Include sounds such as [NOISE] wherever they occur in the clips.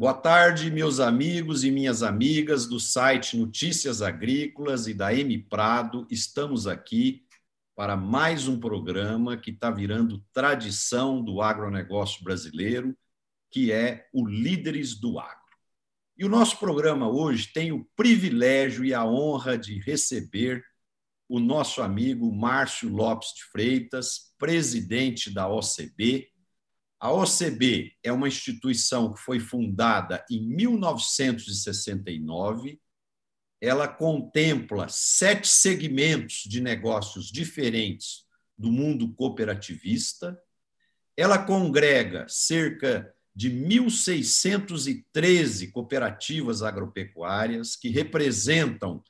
Boa tarde, meus amigos e minhas amigas do site Notícias Agrícolas e da M Prado. Estamos aqui para mais um programa que está virando tradição do agronegócio brasileiro, que é o Líderes do Agro. E o nosso programa hoje tem o privilégio e a honra de receber o nosso amigo Márcio Lopes de Freitas, presidente da OCB, a OCB é uma instituição que foi fundada em 1969. Ela contempla sete segmentos de negócios diferentes do mundo cooperativista. Ela congrega cerca de 1.613 cooperativas agropecuárias, que representam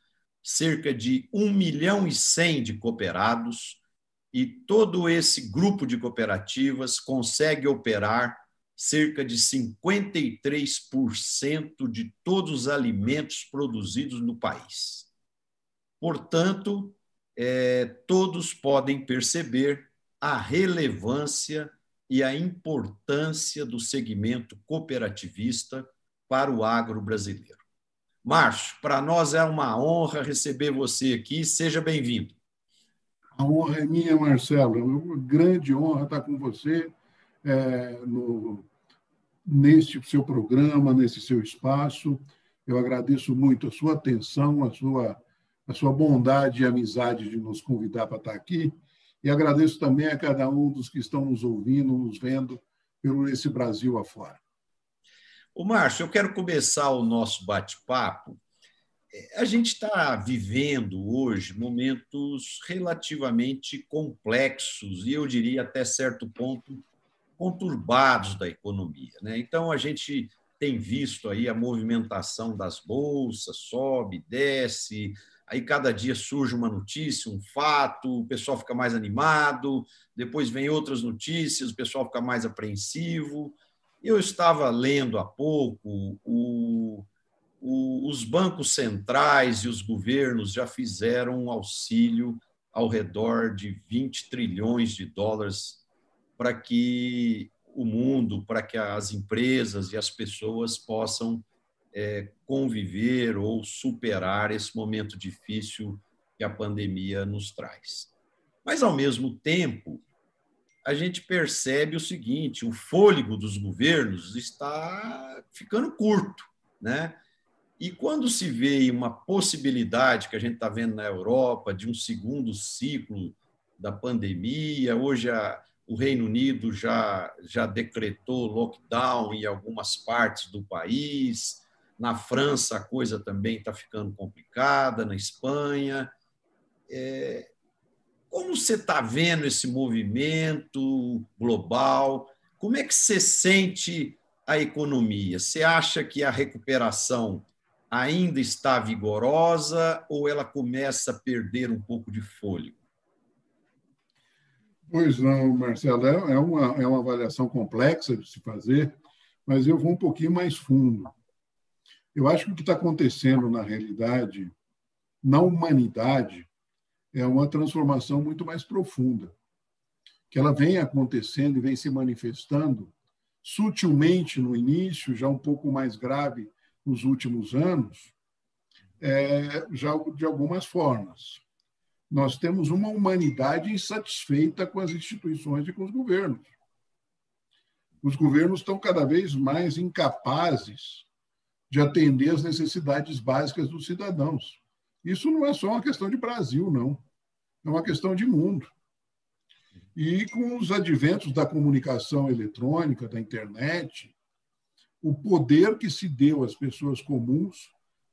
cerca de 1 milhão e 100 de cooperados, e todo esse grupo de cooperativas consegue operar cerca de 53% de todos os alimentos produzidos no país. Portanto, é, todos podem perceber a relevância e a importância do segmento cooperativista para o agro brasileiro. Márcio, para nós é uma honra receber você aqui. Seja bem-vindo. A honra é minha, Marcelo. É uma grande honra estar com você é, no, neste seu programa, nesse seu espaço. Eu agradeço muito a sua atenção, a sua, a sua bondade e amizade de nos convidar para estar aqui. E agradeço também a cada um dos que estão nos ouvindo, nos vendo pelo esse Brasil afora. O Márcio, eu quero começar o nosso bate-papo a gente está vivendo hoje momentos relativamente complexos e eu diria até certo ponto conturbados da economia. Né? Então a gente tem visto aí a movimentação das bolsas, sobe, desce, aí cada dia surge uma notícia, um fato, o pessoal fica mais animado, depois vem outras notícias, o pessoal fica mais apreensivo. Eu estava lendo há pouco o o, os bancos centrais e os governos já fizeram um auxílio ao redor de 20 trilhões de dólares para que o mundo, para que as empresas e as pessoas possam é, conviver ou superar esse momento difícil que a pandemia nos traz. Mas, ao mesmo tempo, a gente percebe o seguinte: o fôlego dos governos está ficando curto. Né? E quando se vê uma possibilidade que a gente está vendo na Europa de um segundo ciclo da pandemia, hoje a, o Reino Unido já, já decretou lockdown em algumas partes do país, na França a coisa também está ficando complicada, na Espanha. É, como você está vendo esse movimento global? Como é que você sente a economia? Você acha que a recuperação ainda está vigorosa ou ela começa a perder um pouco de fôlego? Pois não, Marcelo, é, é uma, é uma avaliação complexa de se fazer, mas eu vou um pouquinho mais fundo. Eu acho que o que está acontecendo na realidade, na humanidade, é uma transformação muito mais profunda, que ela vem acontecendo e vem se manifestando sutilmente no início, já um pouco mais grave nos últimos anos, é, já de algumas formas. Nós temos uma humanidade insatisfeita com as instituições e com os governos. Os governos estão cada vez mais incapazes de atender às necessidades básicas dos cidadãos. Isso não é só uma questão de Brasil, não. É uma questão de mundo. E com os adventos da comunicação eletrônica, da internet, o poder que se deu às pessoas comuns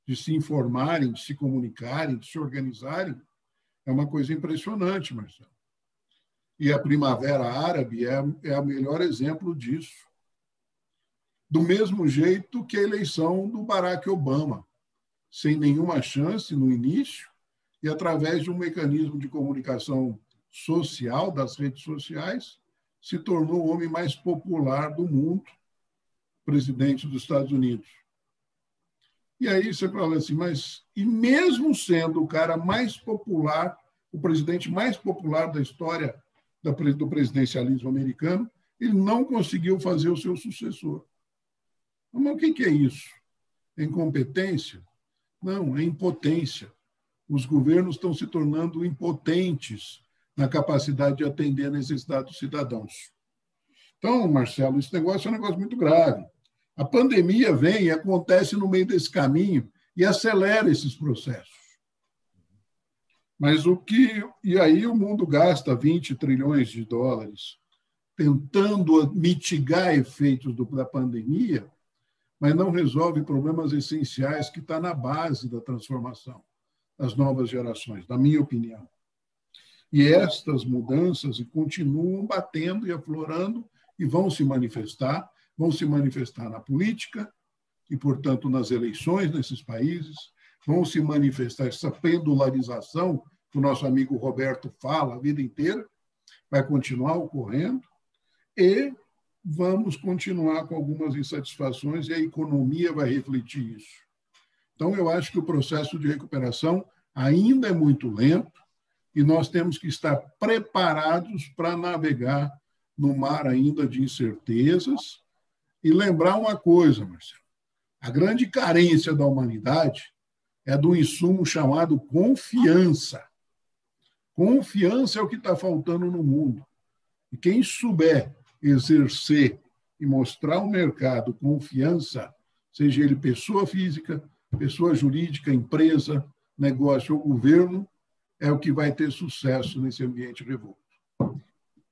de se informarem, de se comunicarem, de se organizarem, é uma coisa impressionante, Marcelo. E a Primavera Árabe é, é o melhor exemplo disso. Do mesmo jeito que a eleição do Barack Obama, sem nenhuma chance no início, e através de um mecanismo de comunicação social, das redes sociais, se tornou o homem mais popular do mundo presidente dos Estados Unidos. E aí você fala assim, mas e mesmo sendo o cara mais popular, o presidente mais popular da história do presidencialismo americano, ele não conseguiu fazer o seu sucessor. Mas o que é isso? É incompetência? Não, é impotência. Os governos estão se tornando impotentes na capacidade de atender a necessidade dos cidadãos. Então, Marcelo, esse negócio é um negócio muito grave. A pandemia vem e acontece no meio desse caminho e acelera esses processos. Mas o que. E aí o mundo gasta 20 trilhões de dólares tentando mitigar efeitos do, da pandemia, mas não resolve problemas essenciais que está na base da transformação das novas gerações, na minha opinião. E estas mudanças continuam batendo e aflorando e vão se manifestar, vão se manifestar na política e, portanto, nas eleições nesses países, vão se manifestar essa pendularização que o nosso amigo Roberto fala a vida inteira, vai continuar ocorrendo e vamos continuar com algumas insatisfações e a economia vai refletir isso. Então, eu acho que o processo de recuperação ainda é muito lento e nós temos que estar preparados para navegar no mar ainda de incertezas e lembrar uma coisa, Marcelo. A grande carência da humanidade é do insumo chamado confiança. Confiança é o que está faltando no mundo. E quem souber exercer e mostrar ao mercado confiança, seja ele pessoa física, pessoa jurídica, empresa, negócio ou governo, é o que vai ter sucesso nesse ambiente revolto.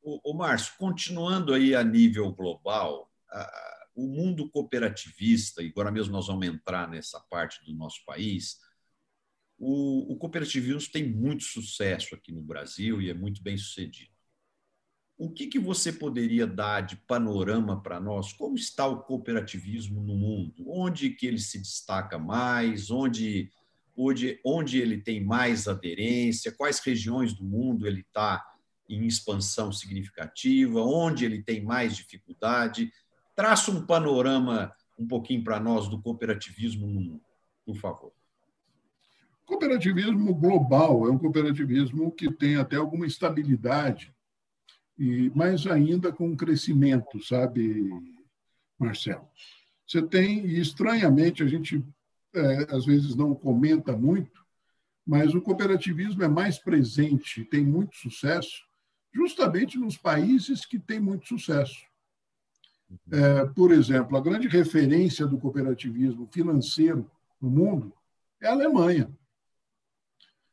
O, Márcio, continuando aí a nível global, a, o mundo cooperativista, e agora mesmo nós vamos entrar nessa parte do nosso país, o, o cooperativismo tem muito sucesso aqui no Brasil e é muito bem sucedido. O que, que você poderia dar de panorama para nós? Como está o cooperativismo no mundo? Onde que ele se destaca mais? Onde onde, onde ele tem mais aderência, quais regiões do mundo ele está em expansão significativa, onde ele tem mais dificuldade. Traça um panorama um pouquinho para nós do cooperativismo no mundo, por favor. Cooperativismo global é um cooperativismo que tem até alguma estabilidade, e mas ainda com crescimento, sabe, Marcelo? Você tem, e estranhamente, a gente é, às vezes não comenta muito, mas o cooperativismo é mais presente, tem muito sucesso, justamente nos países que têm muito sucesso. É, por exemplo, a grande referência do cooperativismo financeiro no mundo é a Alemanha.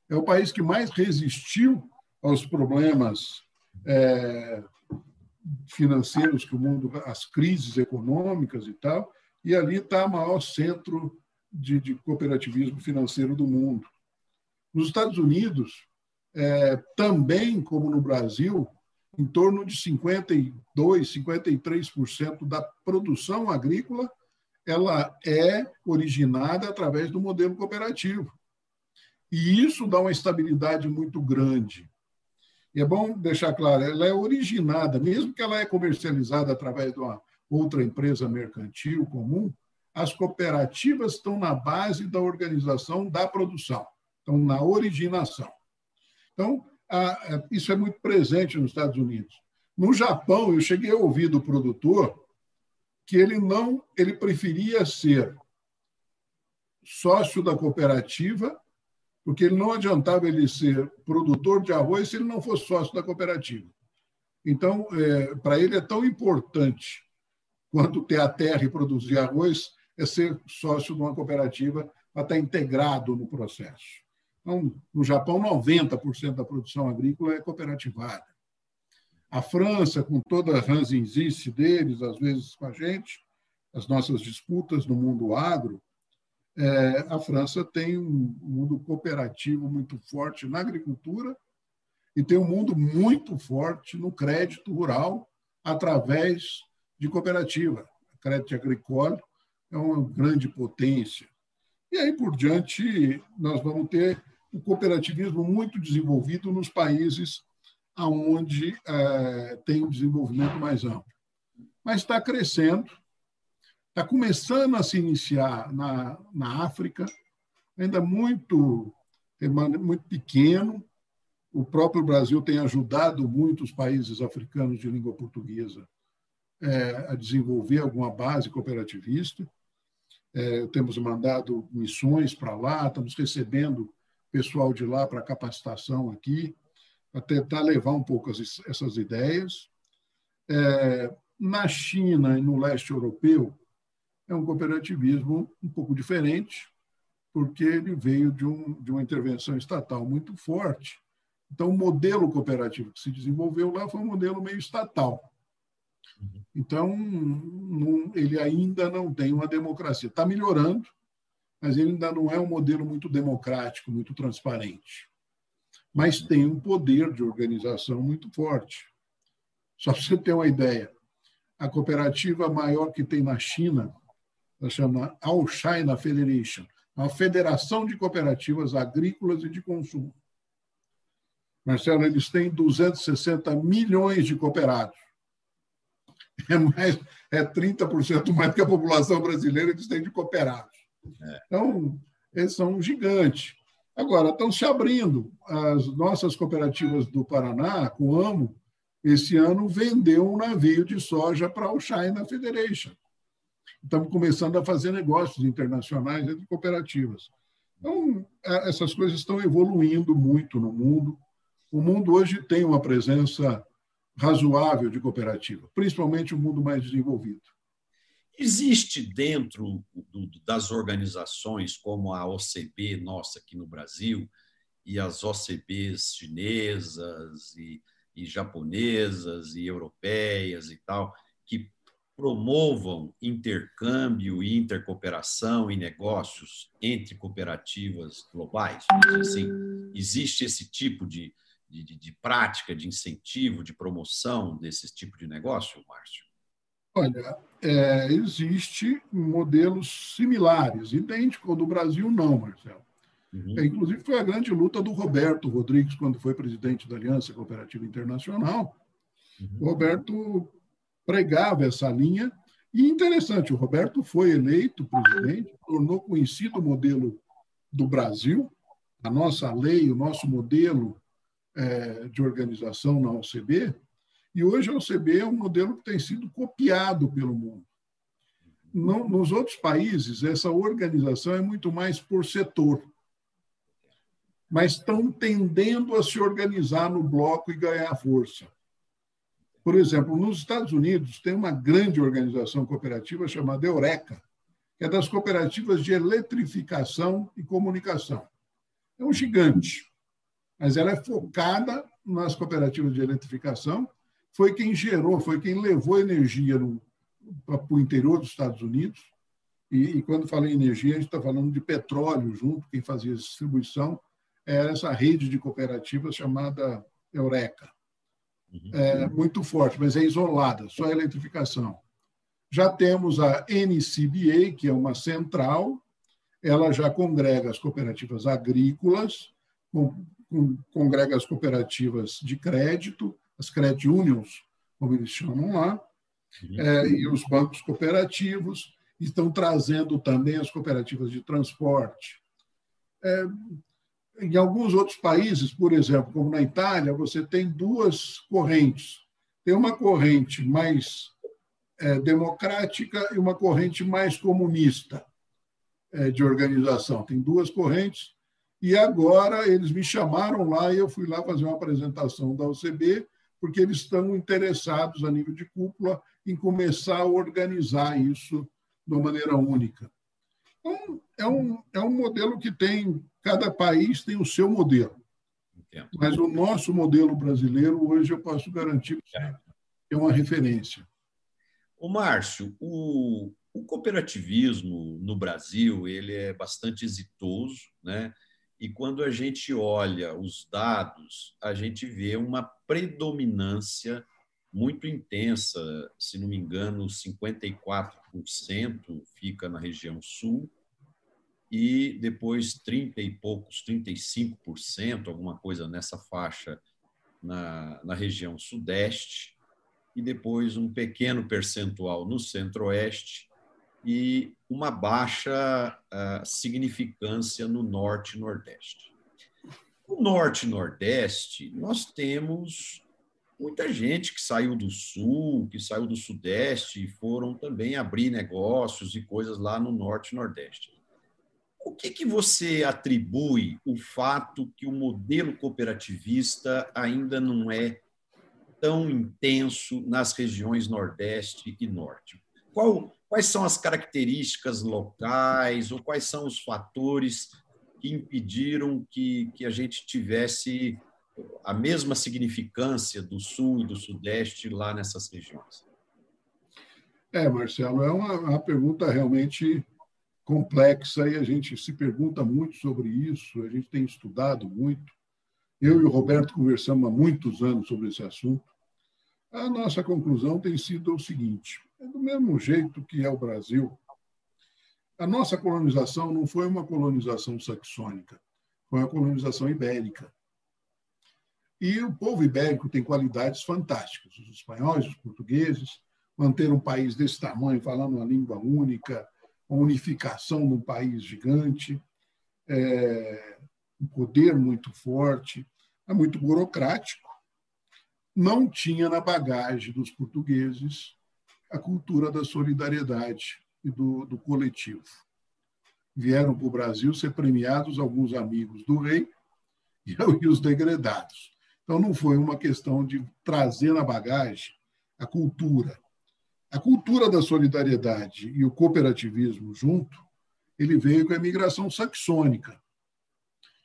É o país que mais resistiu aos problemas é, financeiros que o mundo, as crises econômicas e tal, e ali está o maior centro de, de cooperativismo financeiro do mundo. Nos Estados Unidos, é, também como no Brasil, em torno de 52%, 53% da produção agrícola ela é originada através do modelo cooperativo. E isso dá uma estabilidade muito grande. E é bom deixar claro, ela é originada, mesmo que ela é comercializada através de uma outra empresa mercantil comum, as cooperativas estão na base da organização da produção, estão na originação. Então, isso é muito presente nos Estados Unidos. No Japão, eu cheguei a ouvir do produtor que ele não, ele preferia ser sócio da cooperativa, porque ele não adiantava ele ser produtor de arroz se ele não fosse sócio da cooperativa. Então, é, para ele é tão importante quanto ter a terra e produzir arroz, é ser sócio de uma cooperativa para estar integrado no processo. Então, no Japão, 90% da produção agrícola é cooperativada. A França, com toda a ranzinzice deles, às vezes com a gente, as nossas disputas no mundo agro, é, a França tem um mundo cooperativo muito forte na agricultura e tem um mundo muito forte no crédito rural através de cooperativa, crédito agricole, é uma grande potência. E aí por diante, nós vamos ter o cooperativismo muito desenvolvido nos países onde é, tem um desenvolvimento mais amplo. Mas está crescendo, está começando a se iniciar na, na África, ainda muito, muito pequeno. O próprio Brasil tem ajudado muitos países africanos de língua portuguesa é, a desenvolver alguma base cooperativista. É, temos mandado missões para lá, estamos recebendo pessoal de lá para capacitação aqui, para tentar levar um pouco as, essas ideias. É, na China e no leste europeu, é um cooperativismo um pouco diferente, porque ele veio de, um, de uma intervenção estatal muito forte. Então, o modelo cooperativo que se desenvolveu lá foi um modelo meio estatal. Então, não, ele ainda não tem uma democracia. Está melhorando, mas ele ainda não é um modelo muito democrático, muito transparente. Mas tem um poder de organização muito forte. Só para você ter uma ideia, a cooperativa maior que tem na China, ela chama All China Federation, uma federação de cooperativas agrícolas e de consumo. Marcelo, eles têm 260 milhões de cooperados é, mais, é 30% mais que a população brasileira que tem de cooperados. Então, eles são um gigante. Agora, estão se abrindo. As nossas cooperativas do Paraná, com AMO, esse ano vendeu um navio de soja para o China Federation. Estamos começando a fazer negócios internacionais entre cooperativas. Então, é, essas coisas estão evoluindo muito no mundo. O mundo hoje tem uma presença razoável de cooperativa, principalmente o mundo mais desenvolvido. Existe dentro do, das organizações como a OCB nossa aqui no Brasil e as OCBs chinesas e, e japonesas e europeias e tal, que promovam intercâmbio e intercooperação e negócios entre cooperativas globais? Assim, existe esse tipo de, de, de, prática, de incentivo, de promoção desse tipo de negócio, Márcio? Olha, é, existe modelos similares, idênticos ao do Brasil, não, Marcelo. Uhum. É, inclusive, foi a grande luta do Roberto Rodrigues, quando foi presidente da Aliança Cooperativa Internacional. Uhum. O Roberto pregava essa linha. E interessante, o Roberto foi eleito presidente, tornou conhecido o modelo do Brasil, a nossa lei, o nosso modelo é, de organização na OCB, e hoje a OCB é um modelo que tem sido copiado pelo mundo. Nos outros países, essa organização é muito mais por setor, mas estão tendendo a se organizar no bloco e ganhar força. Por exemplo, nos Estados Unidos tem uma grande organização cooperativa chamada Eureka, que é das cooperativas de eletrificação e comunicação. É um gigante mas ela é focada nas cooperativas de eletrificação. Foi quem gerou, foi quem levou energia para o interior dos Estados Unidos. E, e quando falei em energia, a gente está falando de petróleo junto, quem fazia a distribuição era essa rede de cooperativas chamada Eureka. Uhum. É muito forte, mas é isolada, só a eletrificação. Já temos a NCBA, que é uma central, ela já congrega as cooperativas agrícolas, congrega as cooperativas de crédito, as credit unions, como eles chamam lá, uhum. é, e os bancos cooperativos, estão trazendo também as cooperativas de transporte. É, em alguns outros países, por exemplo, como na Itália, você tem duas correntes. Tem uma corrente mais é, democrática e uma corrente mais comunista é, de organização. Tem duas correntes e agora eles me chamaram lá e eu fui lá fazer uma apresentação da OCB, porque eles estão interessados a nível de cúpula em começar a organizar isso de uma maneira única. Então, é um, é um modelo que tem, cada país tem o seu modelo. Entendo. Mas o nosso modelo brasileiro, hoje, eu posso garantir que é uma referência. O Márcio, o, o cooperativismo no Brasil ele é bastante exitoso, né? E quando a gente olha os dados, a gente vê uma predominância muito intensa, se não me engano, 54% fica na região sul e depois 30 e poucos, 35%, alguma coisa nessa faixa na, na região sudeste, e depois um pequeno percentual no centro-oeste e uma baixa uh, significância no norte e nordeste. No norte e nordeste, nós temos muita gente que saiu do Sul, que saiu do Sudeste, foram também abrir negócios e coisas lá no Norte e Nordeste. O que, que você atribui o fato que o modelo cooperativista ainda não é tão intenso nas regiões Nordeste e Norte? Qual, quais são as características locais ou quais são os fatores que impediram que, que a gente tivesse a mesma significância do Sul e do Sudeste lá nessas regiões? É, Marcelo, é uma, uma pergunta realmente complexa e a gente se pergunta muito sobre isso, a gente tem estudado muito. Eu e o Roberto conversamos há muitos anos sobre esse assunto. A nossa conclusão tem sido o seguinte: é do mesmo jeito que é o Brasil, a nossa colonização não foi uma colonização saxônica, foi uma colonização ibérica. E o povo ibérico tem qualidades fantásticas. Os espanhóis, os portugueses, manter um país desse tamanho, falando uma língua única, a unificação num país gigante, é, um poder muito forte, é muito burocrático. Não tinha na bagagem dos portugueses a cultura da solidariedade e do, do coletivo. Vieram para o Brasil ser premiados alguns amigos do rei [LAUGHS] e os degredados. Então, não foi uma questão de trazer na bagagem a cultura, a cultura da solidariedade e o cooperativismo junto, ele veio com a imigração saxônica.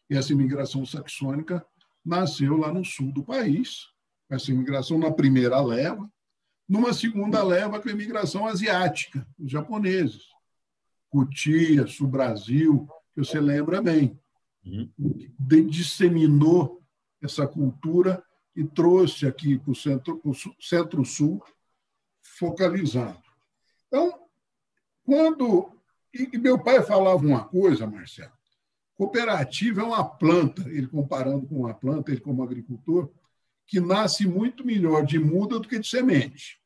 E essa imigração saxônica nasceu lá no sul do país, essa imigração na primeira leva, numa segunda leva com a imigração asiática, os japoneses. Cutia, Sul-Brasil, que você lembra bem. Uhum. Disseminou essa cultura e trouxe aqui para o centro-sul centro focalizado. Então, quando. E meu pai falava uma coisa, Marcelo: cooperativa é uma planta, ele comparando com uma planta, ele como agricultor, que nasce muito melhor de muda do que de semente.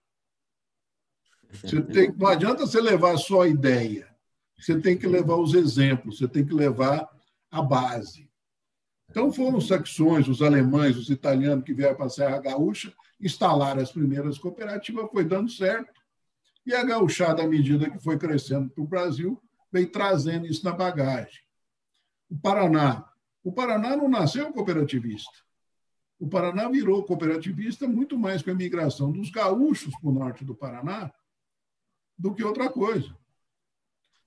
Você tem, não adianta você levar só a ideia, você tem que levar os exemplos, você tem que levar a base. Então foram os saxões, os alemães, os italianos que vieram para a Serra Gaúcha instalaram as primeiras cooperativas, foi dando certo. E a gauchada, à medida que foi crescendo para o Brasil, veio trazendo isso na bagagem. O Paraná. O Paraná não nasceu cooperativista. O Paraná virou cooperativista muito mais com a migração dos gaúchos para o norte do Paraná do que outra coisa.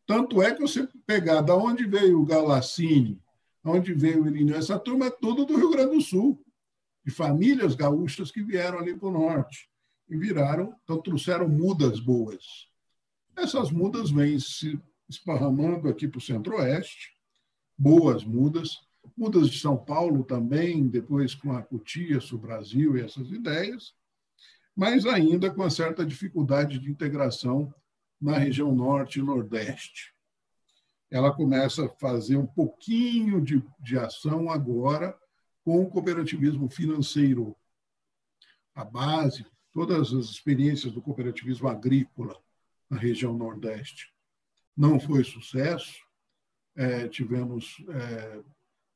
Tanto é que você pegar da onde veio o Galacine, onde veio o Irineu, essa turma é tudo do Rio Grande do Sul de famílias gaúchas que vieram ali para o norte e viraram, então trouxeram mudas boas. Essas mudas vêm se esparramando aqui para o centro-oeste, boas mudas, mudas de São Paulo também, depois com a Cutia, o Brasil e essas ideias, mas ainda com uma certa dificuldade de integração na região norte e nordeste. Ela começa a fazer um pouquinho de, de ação agora com o cooperativismo financeiro. A base, todas as experiências do cooperativismo agrícola na região Nordeste. Não foi sucesso, é, tivemos é,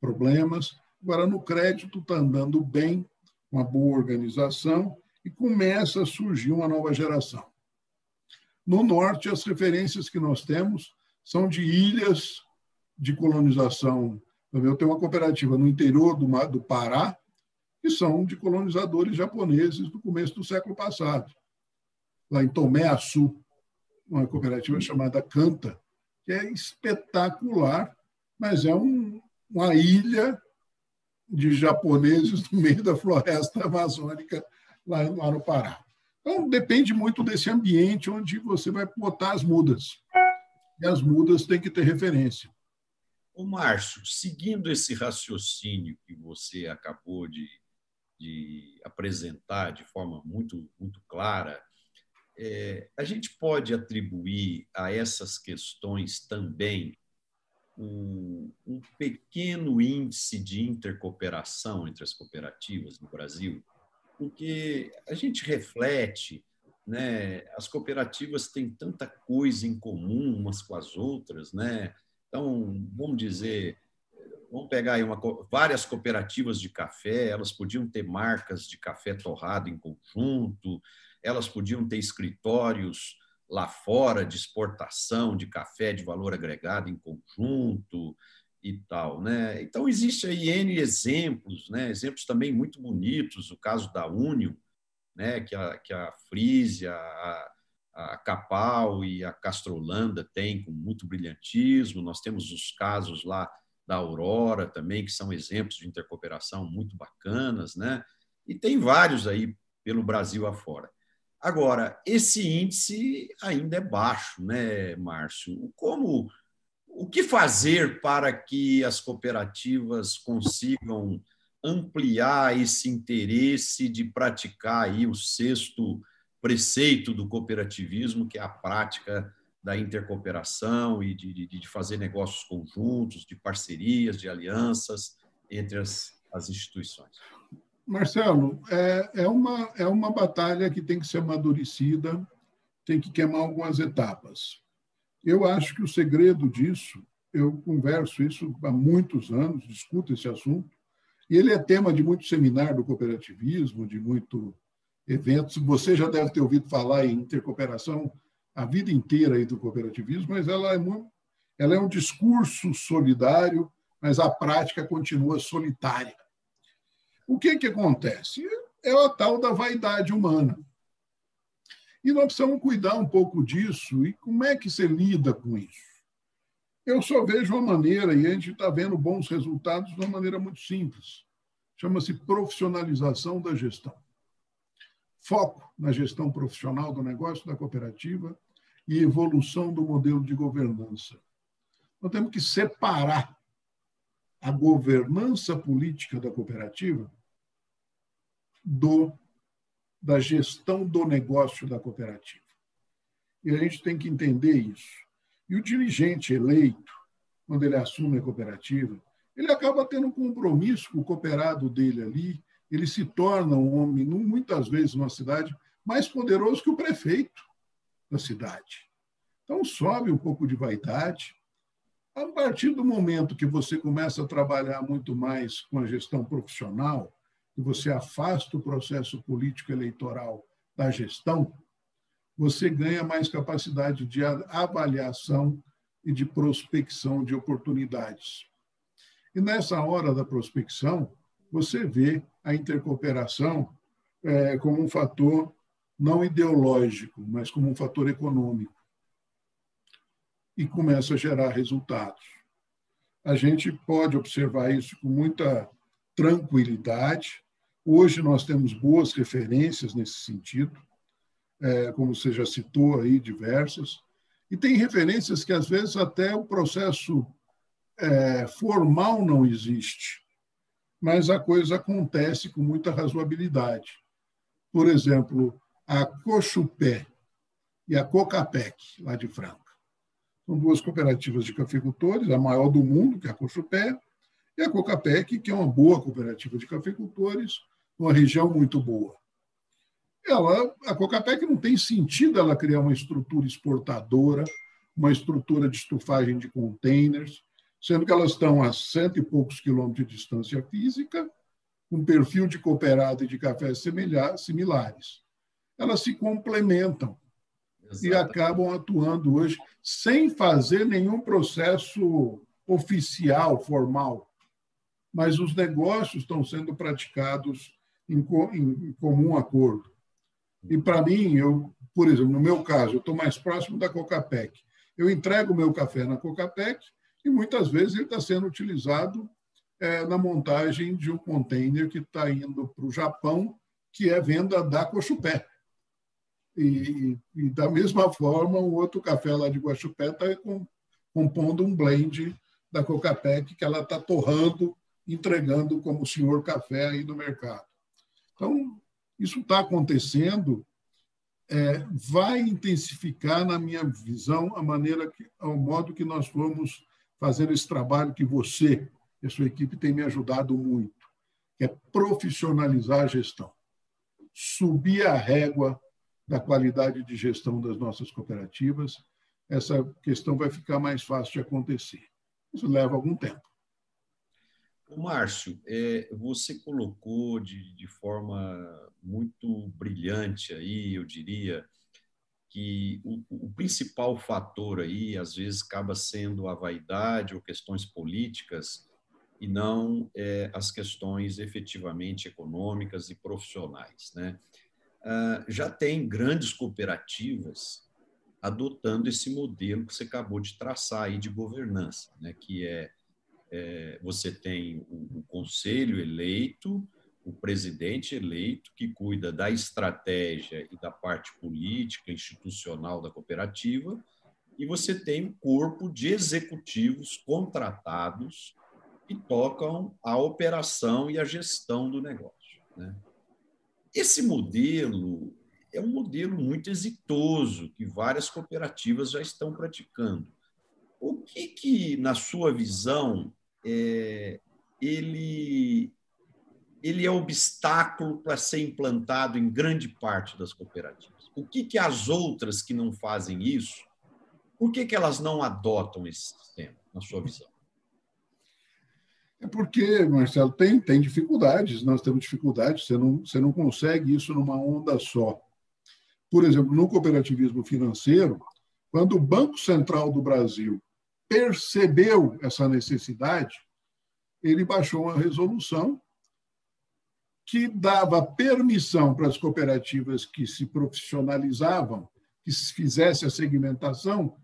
problemas. Agora, no crédito, está andando bem, uma boa organização, e começa a surgir uma nova geração. No Norte, as referências que nós temos são de ilhas de colonização eu tenho uma cooperativa no interior do, do Pará, que são de colonizadores japoneses do começo do século passado. Lá em Tomé Açu, uma cooperativa chamada Canta, que é espetacular, mas é um, uma ilha de japoneses no meio da floresta amazônica lá, no Pará. Então, depende muito desse ambiente onde você vai botar as mudas. E as mudas têm que ter referência. Ô, Márcio, seguindo esse raciocínio que você acabou de, de apresentar de forma muito, muito clara, é, a gente pode atribuir a essas questões também um, um, pequeno índice de intercooperação entre as cooperativas no Brasil, porque a gente reflete, né, as cooperativas têm tanta coisa em comum umas com as outras, né? Então, vamos dizer, vamos pegar aí uma, várias cooperativas de café, elas podiam ter marcas de café torrado em conjunto, elas podiam ter escritórios lá fora de exportação de café de valor agregado em conjunto e tal, né? Então existe aí N exemplos, né? Exemplos também muito bonitos, o caso da Union, né, que a que a Frisia, a, a Capal e a Castrolanda têm com muito brilhantismo. Nós temos os casos lá da Aurora também, que são exemplos de intercooperação muito bacanas, né? E tem vários aí pelo Brasil afora. Agora, esse índice ainda é baixo, né, Márcio? Como o que fazer para que as cooperativas consigam ampliar esse interesse de praticar aí o sexto preceito do cooperativismo, que é a prática da intercooperação e de, de, de fazer negócios conjuntos, de parcerias, de alianças entre as, as instituições? Marcelo, é, é, uma, é uma batalha que tem que ser amadurecida, tem que queimar algumas etapas. Eu acho que o segredo disso, eu converso isso há muitos anos, discuto esse assunto, e ele é tema de muito seminário do cooperativismo, de muito eventos. Você já deve ter ouvido falar em intercooperação a vida inteira aí do cooperativismo, mas ela é, muito, ela é um discurso solidário, mas a prática continua solitária. O que, que acontece? É a tal da vaidade humana. E nós precisamos cuidar um pouco disso. E como é que você lida com isso? Eu só vejo uma maneira, e a gente está vendo bons resultados de uma maneira muito simples. Chama-se profissionalização da gestão. Foco na gestão profissional do negócio da cooperativa e evolução do modelo de governança. Nós temos que separar a governança política da cooperativa do da gestão do negócio da cooperativa. E a gente tem que entender isso. E o dirigente eleito, quando ele assume a cooperativa, ele acaba tendo um compromisso com o cooperado dele ali, ele se torna um homem, muitas vezes numa cidade, mais poderoso que o prefeito da cidade. Então, sobe um pouco de vaidade. A partir do momento que você começa a trabalhar muito mais com a gestão profissional, que você afasta o processo político eleitoral da gestão, você ganha mais capacidade de avaliação e de prospecção de oportunidades. E nessa hora da prospecção, você vê a intercooperação é, como um fator não ideológico, mas como um fator econômico. E começa a gerar resultados. A gente pode observar isso com muita tranquilidade, Hoje nós temos boas referências nesse sentido, é, como você já citou aí, diversas, e tem referências que às vezes até o processo é, formal não existe, mas a coisa acontece com muita razoabilidade. Por exemplo, a Cochupé e a Cocapec, lá de Franca. São duas cooperativas de cafeicultores, a maior do mundo, que é a Cochupé, e a Cocapec, que é uma boa cooperativa de cafeicultores, uma região muito boa. Ela, a Cocapec não tem sentido ela criar uma estrutura exportadora, uma estrutura de estufagem de containers, sendo que elas estão a cento e poucos quilômetros de distância física, com perfil de cooperado e de café similares. Elas se complementam Exato. e acabam atuando hoje sem fazer nenhum processo oficial, formal. Mas os negócios estão sendo praticados em, em comum acordo. E, para mim, eu, por exemplo, no meu caso, eu estou mais próximo da Cocapec. Eu entrego o meu café na Cocapec e muitas vezes ele está sendo utilizado é, na montagem de um container que está indo para o Japão, que é venda da Cochupé. E, e, da mesma forma, o outro café lá de Guaxupé está compondo um blend da Cocapec que ela está torrando, entregando como senhor café aí no mercado. Então, isso está acontecendo, é, vai intensificar, na minha visão, a maneira, que, ao modo que nós vamos fazer esse trabalho que você e a sua equipe têm me ajudado muito, que é profissionalizar a gestão, subir a régua da qualidade de gestão das nossas cooperativas. Essa questão vai ficar mais fácil de acontecer. Isso leva algum tempo. Márcio, é, você colocou de, de forma muito brilhante aí, eu diria, que o, o, principal fator aí, às vezes, acaba sendo a vaidade ou questões políticas e não é, as questões efetivamente econômicas e profissionais. Né? Ah, já tem grandes cooperativas adotando esse modelo que você acabou de traçar aí de governança, né? que é, é você tem o, o conselho eleito, o presidente eleito, que cuida da estratégia e da parte política, institucional da cooperativa, e você tem um corpo de executivos contratados que tocam a operação e a gestão do negócio. Né? Esse modelo é um modelo muito exitoso que várias cooperativas já estão praticando. O que, que na sua visão, é, ele ele é obstáculo para ser implantado em grande parte das cooperativas. O que, que as outras que não fazem isso, por que, que elas não adotam esse sistema, na sua visão? É porque, Marcelo, tem, tem dificuldades, nós temos dificuldades, você não, você não consegue isso numa onda só. Por exemplo, no cooperativismo financeiro, quando o Banco Central do Brasil percebeu essa necessidade, ele baixou uma resolução que dava permissão para as cooperativas que se profissionalizavam, que fizessem a segmentação,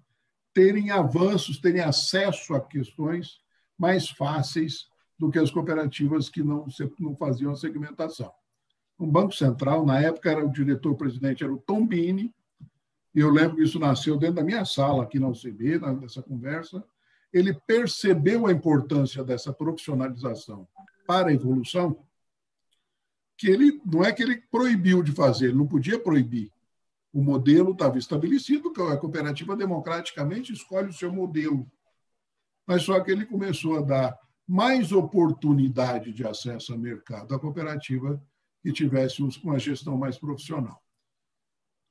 terem avanços, terem acesso a questões mais fáceis do que as cooperativas que não, não faziam a segmentação. O Banco Central, na época, era o diretor-presidente, era o Tom Bini, e eu lembro que isso nasceu dentro da minha sala, aqui na UCB, nessa conversa. Ele percebeu a importância dessa profissionalização para a evolução que ele não é que ele proibiu de fazer, ele não podia proibir. O modelo estava estabelecido, a cooperativa democraticamente escolhe o seu modelo. Mas só que ele começou a dar mais oportunidade de acesso ao mercado à cooperativa que tivesse uma gestão mais profissional.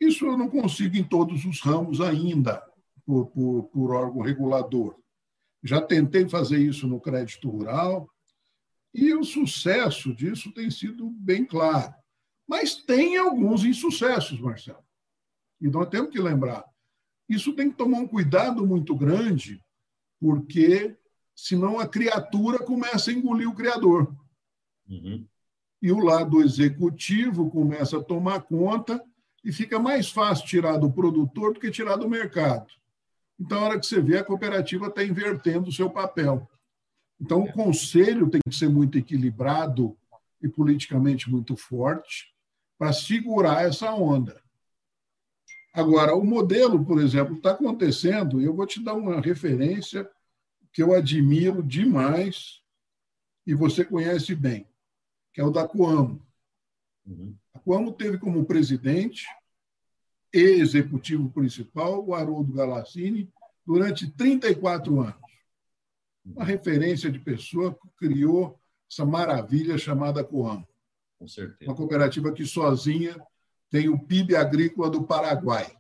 Isso eu não consigo em todos os ramos ainda, por, por, por órgão regulador. Já tentei fazer isso no crédito rural, e o sucesso disso tem sido bem claro. Mas tem alguns insucessos, Marcelo. E nós temos que lembrar. Isso tem que tomar um cuidado muito grande, porque senão a criatura começa a engolir o criador. Uhum. E o lado executivo começa a tomar conta e fica mais fácil tirar do produtor do que tirar do mercado. Então, a hora que você vê, a cooperativa está invertendo o seu papel. Então, o conselho tem que ser muito equilibrado e politicamente muito forte para segurar essa onda. Agora, o modelo, por exemplo, está acontecendo, e eu vou te dar uma referência que eu admiro demais e você conhece bem, que é o da Coamo. Uhum. Coamo teve como presidente e executivo principal o Haroldo Galassini durante 34 anos uma referência de pessoa que criou essa maravilha chamada Coamo. Com certeza. Uma cooperativa que sozinha tem o PIB agrícola do Paraguai.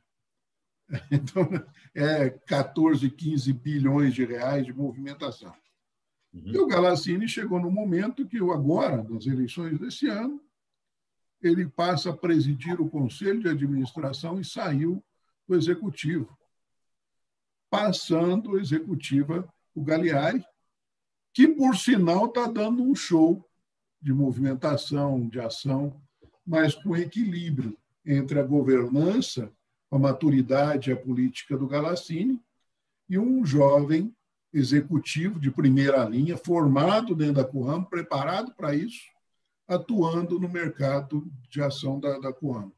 [LAUGHS] Então, é 14, 15 bilhões de reais de movimentação. Uhum. E o Galassini chegou no momento que, agora, nas eleições desse ano, ele passa a presidir o Conselho de Administração e saiu do Executivo, passando executiva o Galeari, que, por sinal, está dando um show de movimentação, de ação, mas com equilíbrio entre a governança, a maturidade a política do Galassini, e um jovem executivo de primeira linha, formado dentro da Coam, preparado para isso, atuando no mercado de ação da, da Coam.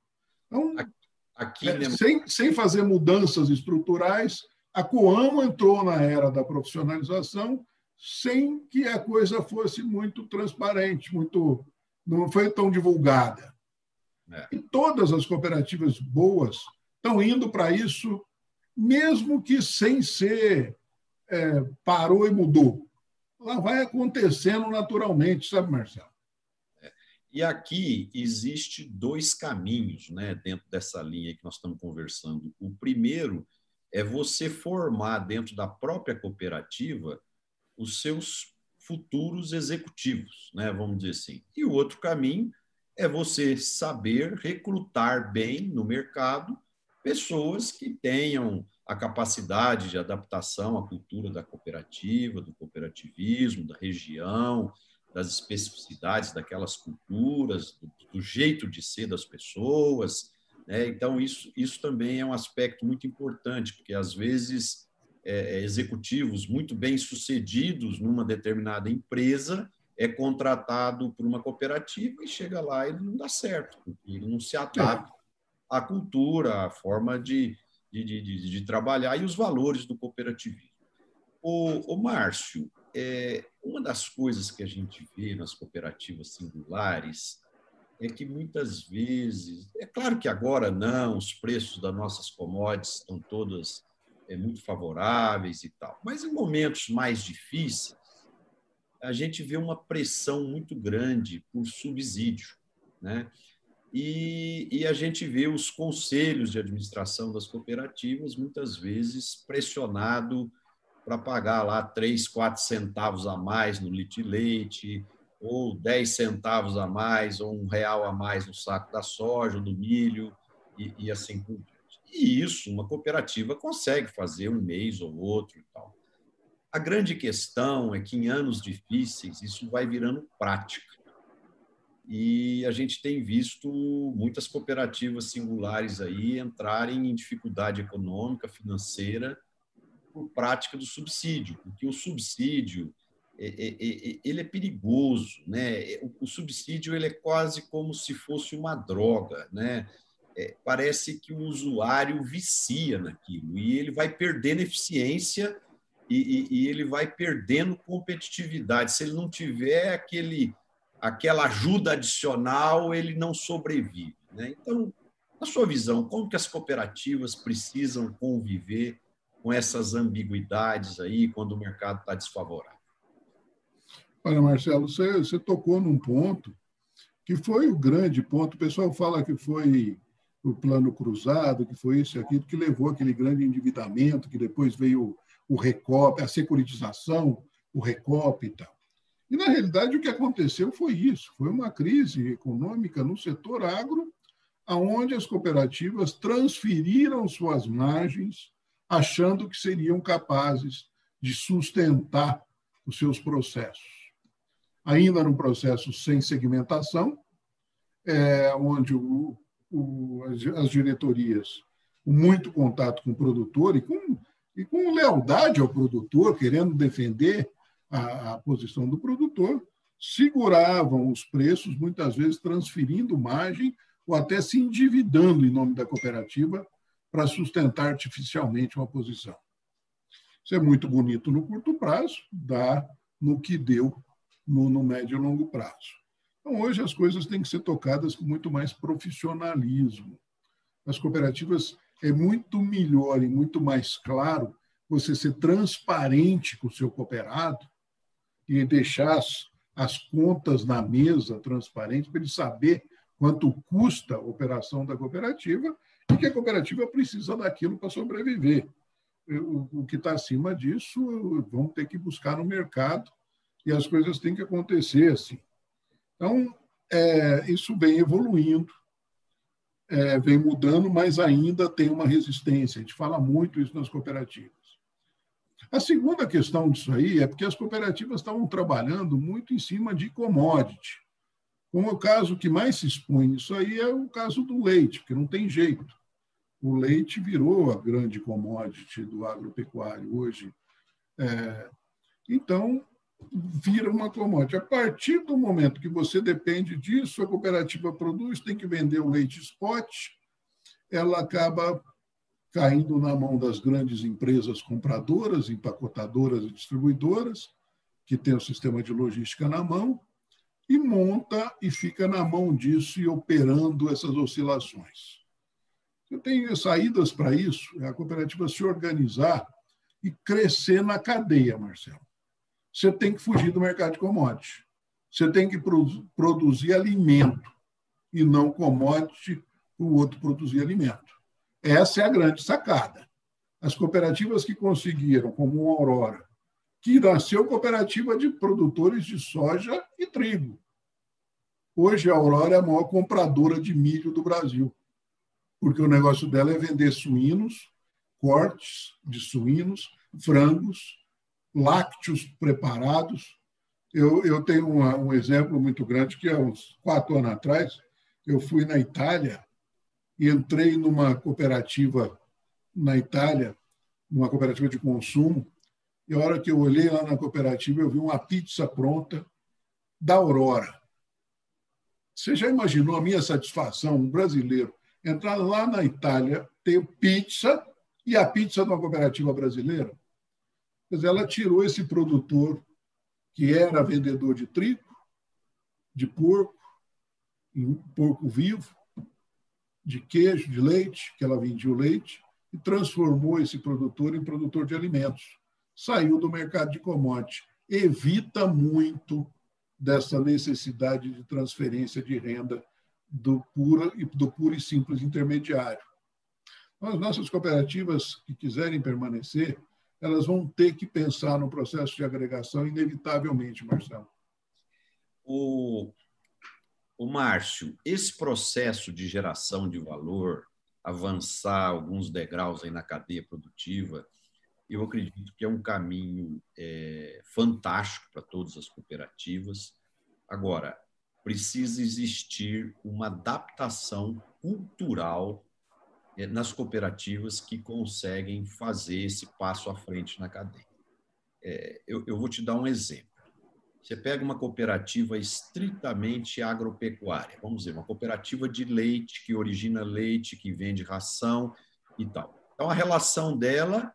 Então, Aqui, é, sem, sem fazer mudanças estruturais, a Coamo entrou na era da profissionalização sem que a coisa fosse muito transparente, muito não foi tão divulgada. É. E todas as cooperativas boas estão indo para isso, mesmo que sem ser é, parou e mudou. Ela vai acontecendo naturalmente, sabe, Marcelo? E aqui existe dois caminhos, né, dentro dessa linha que nós estamos conversando. O primeiro é você formar dentro da própria cooperativa os seus futuros executivos, né, vamos dizer assim. E o outro caminho é você saber recrutar bem no mercado pessoas que tenham a capacidade de adaptação à cultura da cooperativa, do cooperativismo, da região, das especificidades daquelas culturas, do, do jeito de ser das pessoas. Né? Então, isso, isso também é um aspecto muito importante, porque às vezes é, é executivos muito bem sucedidos numa determinada empresa é contratado por uma cooperativa e chega lá e não dá certo, porque ele não se adapta à cultura, à forma de, de, de, de trabalhar e os valores do cooperativismo. O, o Márcio, é, uma das coisas que a gente vê nas cooperativas singulares é que muitas vezes, é claro que agora não, os preços das nossas commodities estão todas é, muito favoráveis e tal, mas em momentos mais difíceis, a gente vê uma pressão muito grande por subsídio, né? E, e, a gente vê os conselhos de administração das cooperativas muitas vezes pressionado para pagar lá três, quatro centavos a mais no litro de leite, ou dez centavos a mais, ou um real a mais no saco da soja, do milho, e, e assim por diante. E isso uma cooperativa consegue fazer um mês ou outro e tal. A grande questão é que em anos difíceis isso vai virando prática. E a gente tem visto muitas cooperativas singulares aí entrarem em dificuldade econômica, financeira, por prática do subsídio, porque o subsídio é, é, é, ele é perigoso, né? O subsídio ele é quase como se fosse uma droga, né? É, parece que o usuário vicia naquilo e ele vai perdendo eficiência e, e, e, ele vai perdendo competitividade. Se ele não tiver aquele, aquela ajuda adicional, ele não sobrevive. Né? Então, na sua visão, como que as cooperativas precisam conviver com essas ambiguidades aí quando o mercado está desfavorável? Olha, Marcelo, você, você tocou num ponto que foi o grande ponto. O pessoal fala que foi o plano cruzado, que foi isso e aquilo, que levou aquele grande endividamento, que depois veio o recop, a securitização, o recop e tal. E, na realidade, o que aconteceu foi isso: foi uma crise econômica no setor agro, aonde as cooperativas transferiram suas margens, achando que seriam capazes de sustentar os seus processos. Ainda num processo sem segmentação, é, onde o, o, as diretorias, muito contato com o produtor e com e com lealdade ao produtor, querendo defender a, a posição do produtor, seguravam os preços, muitas vezes transferindo margem ou até se endividando em nome da cooperativa para sustentar artificialmente uma posição. Isso é muito bonito no curto prazo, dá no que deu no, no médio e longo prazo. Então, hoje as coisas têm que ser tocadas com muito mais profissionalismo. As cooperativas é muito melhor e muito mais claro você ser transparente com o seu cooperado e deixar as, as contas na mesa transparente para ele saber quanto custa a operação da cooperativa e que a cooperativa precisa daquilo para sobreviver. O, o que está acima disso, vão ter que buscar no mercado e as coisas têm que acontecer assim. Então, é, isso vem evoluindo é, vem mudando, mas ainda tem uma resistência. A gente fala muito isso nas cooperativas. A segunda questão disso aí é porque as cooperativas estavam trabalhando muito em cima de commodity. Como o caso que mais se expõe nisso aí é o caso do leite, porque não tem jeito. O leite virou a grande commodity do agropecuário hoje. É, então, vira uma commodity. A partir do momento que você depende disso, a cooperativa produz, tem que vender o leite spot, ela acaba caindo na mão das grandes empresas compradoras, empacotadoras e distribuidoras, que têm o sistema de logística na mão, e monta e fica na mão disso e operando essas oscilações. Você tem saídas para isso, é a cooperativa se organizar e crescer na cadeia, Marcelo você tem que fugir do mercado de commodity. Você tem que produzir alimento e não commodity para o outro produzir alimento. Essa é a grande sacada. As cooperativas que conseguiram, como o Aurora, que nasceu cooperativa de produtores de soja e trigo. Hoje a Aurora é a maior compradora de milho do Brasil, porque o negócio dela é vender suínos, cortes de suínos, frangos, lácteos preparados. Eu, eu tenho uma, um exemplo muito grande que há uns quatro anos atrás eu fui na Itália e entrei numa cooperativa na Itália, numa cooperativa de consumo, e a hora que eu olhei lá na cooperativa, eu vi uma pizza pronta da Aurora. Você já imaginou a minha satisfação, um brasileiro, entrar lá na Itália, ter pizza e a pizza de uma cooperativa brasileira? Quer dizer, ela tirou esse produtor que era vendedor de trigo, de porco, porco vivo, de queijo, de leite, que ela vendia o leite, e transformou esse produtor em produtor de alimentos. Saiu do mercado de commodity. Evita muito dessa necessidade de transferência de renda do puro, do puro e simples intermediário. As nossas cooperativas que quiserem permanecer, elas vão ter que pensar no processo de agregação, inevitavelmente, Marcelo. O, o Márcio, esse processo de geração de valor, avançar alguns degraus aí na cadeia produtiva, eu acredito que é um caminho é, fantástico para todas as cooperativas. Agora, precisa existir uma adaptação cultural é, nas cooperativas que conseguem fazer esse passo à frente na cadeia. É, eu, eu vou te dar um exemplo. Você pega uma cooperativa estritamente agropecuária, vamos dizer, uma cooperativa de leite, que origina leite, que vende ração e tal. Então, a relação dela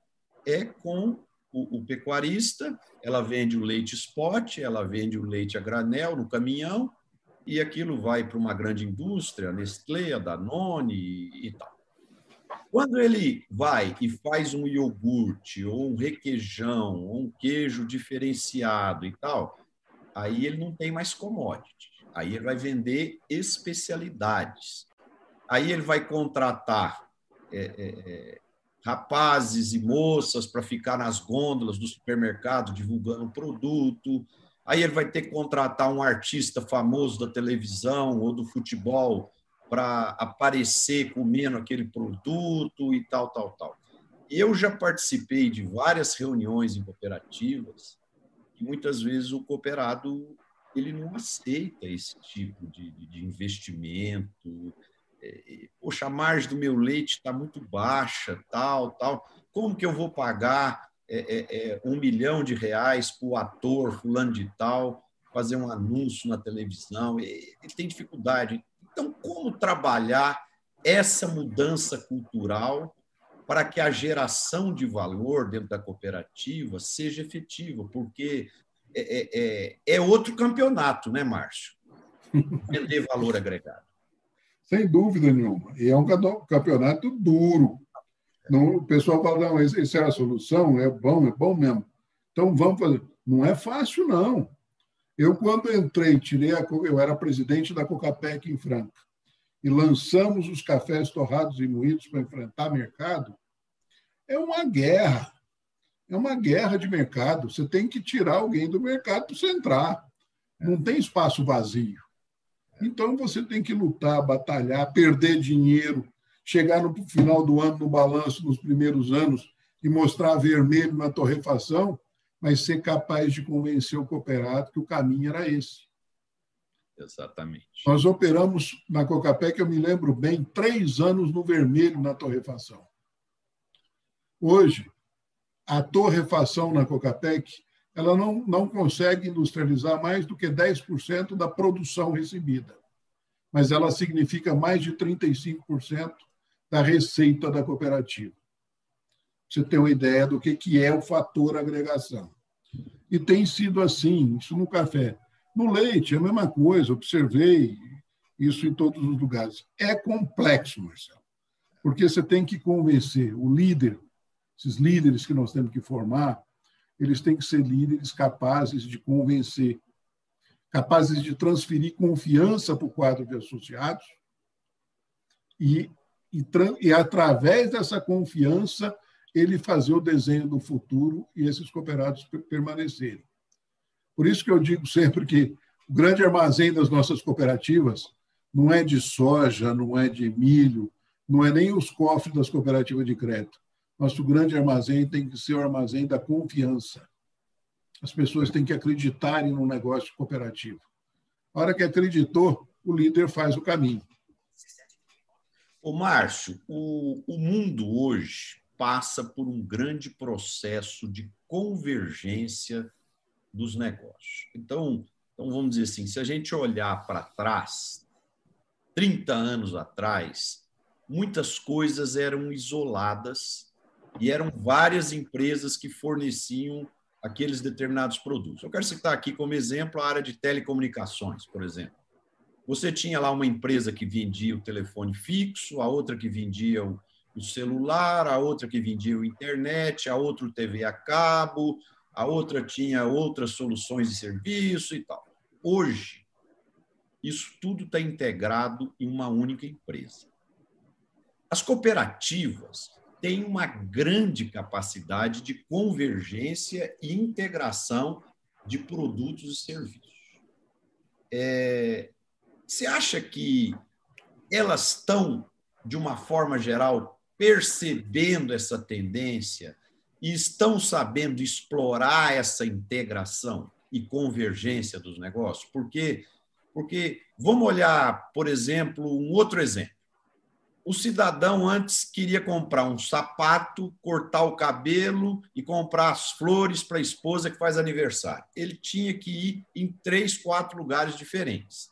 é com o, o pecuarista, ela vende o leite spot, ela vende o leite a granel no caminhão, e aquilo vai para uma grande indústria, a Nestlé, a Danone e, e tal. Quando ele vai e faz um iogurte, ou um requeijão, ou um queijo diferenciado e tal, aí ele não tem mais commodity. Aí ele vai vender especialidades. Aí ele vai contratar é, é, é rapazes e moças para ficar nas gôndolas do supermercado divulgando o produto. Aí ele vai ter que contratar um artista famoso da televisão ou do futebol para aparecer comendo aquele produto e tal, tal, tal. Eu já participei de várias reuniões em cooperativas e muitas vezes o cooperado ele não aceita esse tipo de, de investimento, poxa, a margem do meu leite está muito baixa, tal, tal. Como que eu vou pagar é, é, é um milhão de reais para o ator fulano de tal fazer um anúncio na televisão? Ele tem dificuldade. Então, como trabalhar essa mudança cultural para que a geração de valor dentro da cooperativa seja efetiva? Porque é, é, é outro campeonato, né, Márcio? Vender valor agregado sem dúvida nenhuma. E é um campeonato duro. Não, o pessoal fala, não, essa é a solução, é bom, é bom mesmo. Então vamos fazer. Não é fácil, não. Eu, quando entrei, tirei a, eu era presidente da Cocapec em Franca, e lançamos os cafés torrados e moídos para enfrentar mercado, é uma guerra. É uma guerra de mercado. Você tem que tirar alguém do mercado para você entrar. Não tem espaço vazio. Então você tem que lutar, batalhar, perder dinheiro, chegar no final do ano no balanço nos primeiros anos e mostrar vermelho na torrefação, mas ser capaz de convencer o cooperado que o caminho era esse. Exatamente. Nós operamos na Cocapec, eu me lembro bem, três anos no vermelho na torrefação. Hoje, a torrefação na Cocapec ela não, não consegue industrializar mais do que 10% da produção recebida, mas ela significa mais de 35% da receita da cooperativa. Você tem uma ideia do que, que é o fator agregação. E tem sido assim, isso no café. No leite, é a mesma coisa, observei isso em todos os lugares. É complexo, Marcelo, porque você tem que convencer o líder, esses líderes que nós temos que formar, eles têm que ser líderes capazes de convencer, capazes de transferir confiança para o quadro de associados e, e, e através dessa confiança, ele fazer o desenho do futuro e esses cooperados permanecerem. Por isso que eu digo sempre que o grande armazém das nossas cooperativas não é de soja, não é de milho, não é nem os cofres das cooperativas de crédito. Nosso grande armazém tem que ser o armazém da confiança. As pessoas têm que acreditarem no negócio cooperativo. A hora que acreditou, o líder faz o caminho. O Márcio, o, o mundo hoje passa por um grande processo de convergência dos negócios. Então, então, vamos dizer assim, se a gente olhar para trás, 30 anos atrás, muitas coisas eram isoladas e eram várias empresas que forneciam aqueles determinados produtos. Eu quero citar aqui como exemplo a área de telecomunicações, por exemplo. Você tinha lá uma empresa que vendia o telefone fixo, a outra que vendia o, celular, a outra que vendia a internet, a outra o TV a cabo, a outra tinha outras soluções de serviço e tal. Hoje, isso tudo está integrado em uma única empresa. As cooperativas têm uma grande capacidade de convergência e integração de produtos e serviços. É, você acha que elas estão, de uma forma geral, percebendo essa tendência e estão sabendo explorar essa integração e convergência dos negócios? Porque, porque vamos olhar, por exemplo, um outro exemplo. O cidadão antes queria comprar um sapato, cortar o cabelo e comprar as flores para a esposa que faz aniversário. Ele tinha que ir em três, quatro lugares diferentes.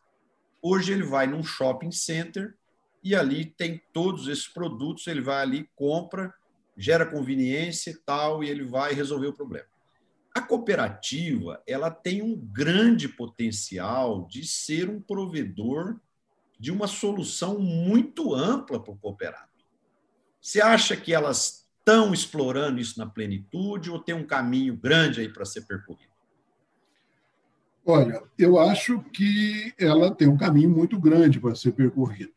Hoje ele vai num shopping center e ali tem todos esses produtos, ele vai ali, compra, gera conveniência e tal, e ele vai resolver o problema. A cooperativa ela tem um grande potencial de ser um provedor de uma solução muito ampla para o cooperado. Você acha que elas estão explorando isso na plenitude ou tem um caminho grande aí para ser percorrido? Olha, eu acho que ela tem um caminho muito grande para ser percorrido.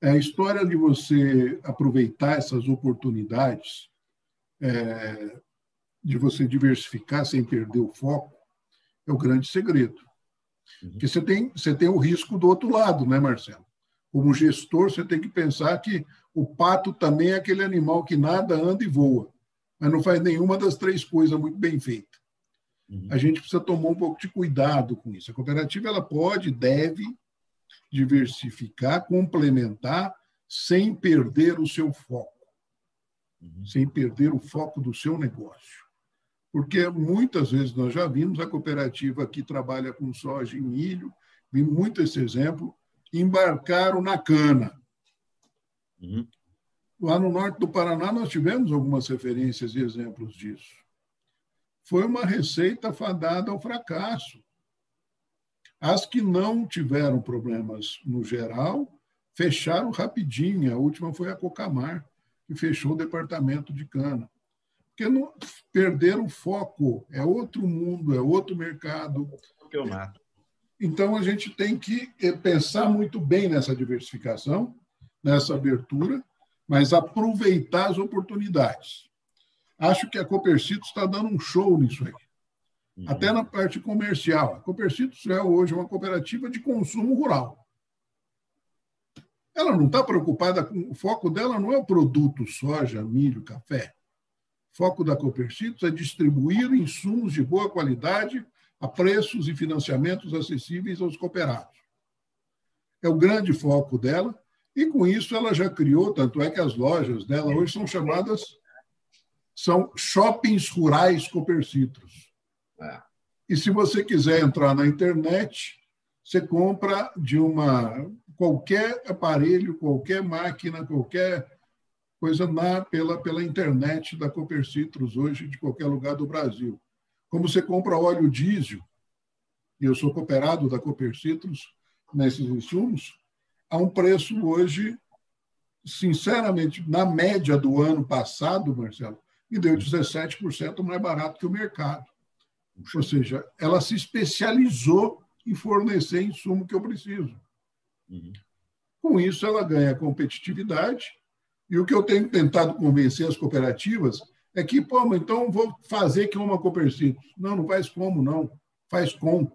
É a história de você aproveitar essas oportunidades, é, de você diversificar sem perder o foco, é o grande segredo. Uhum. Porque você tem, você tem o risco do outro lado, né, Marcelo? Como gestor, você tem que pensar que o pato também é aquele animal que nada, anda e voa, mas não faz nenhuma das três coisas muito bem feita. Uhum. A gente precisa tomar um pouco de cuidado com isso. A cooperativa ela pode, deve diversificar, complementar, sem perder o seu foco, uhum. sem perder o foco do seu negócio porque muitas vezes nós já vimos a cooperativa que trabalha com soja e milho, vi muito esse exemplo, embarcaram na cana. Uhum. Lá no norte do Paraná, nós tivemos algumas referências e exemplos disso. Foi uma receita fadada ao fracasso. As que não tiveram problemas no geral, fecharam rapidinho. A última foi a Cocamar, que fechou o departamento de cana porque não perderam o foco. É outro mundo, é outro mercado. Então, a gente tem que eh, pensar muito bem nessa diversificação, nessa abertura, mas aproveitar as oportunidades. Acho que a Copercito está dando um show nisso aí. Uhum. Até na parte comercial. A Copercito é hoje uma cooperativa de consumo rural. Ela não está preocupada com. O foco dela não é o produto soja, milho, café. Foco da Copercitos é distribuir insumos de boa qualidade a preços e financiamentos acessíveis aos cooperados. É o grande foco dela, e com isso ela já criou, tanto é que as lojas dela hoje são chamadas são shoppings rurais Copercitros. É. E se você quiser entrar na internet, você compra de uma qualquer aparelho, qualquer máquina, qualquer coisa na, pela, pela internet da Cooper Citrus hoje, de qualquer lugar do Brasil. Como você compra óleo diesel, e eu sou cooperado da Cooper Citrus nesses insumos, a um preço hoje, sinceramente, na média do ano passado, Marcelo, me deu 17% mais barato que o mercado. Ou seja, ela se especializou em fornecer insumo que eu preciso. Uhum. Com isso, ela ganha competitividade E o que eu tenho tentado convencer as cooperativas é que, pô, então vou fazer que uma Coperciclos. Não, não faz como, não. Faz com.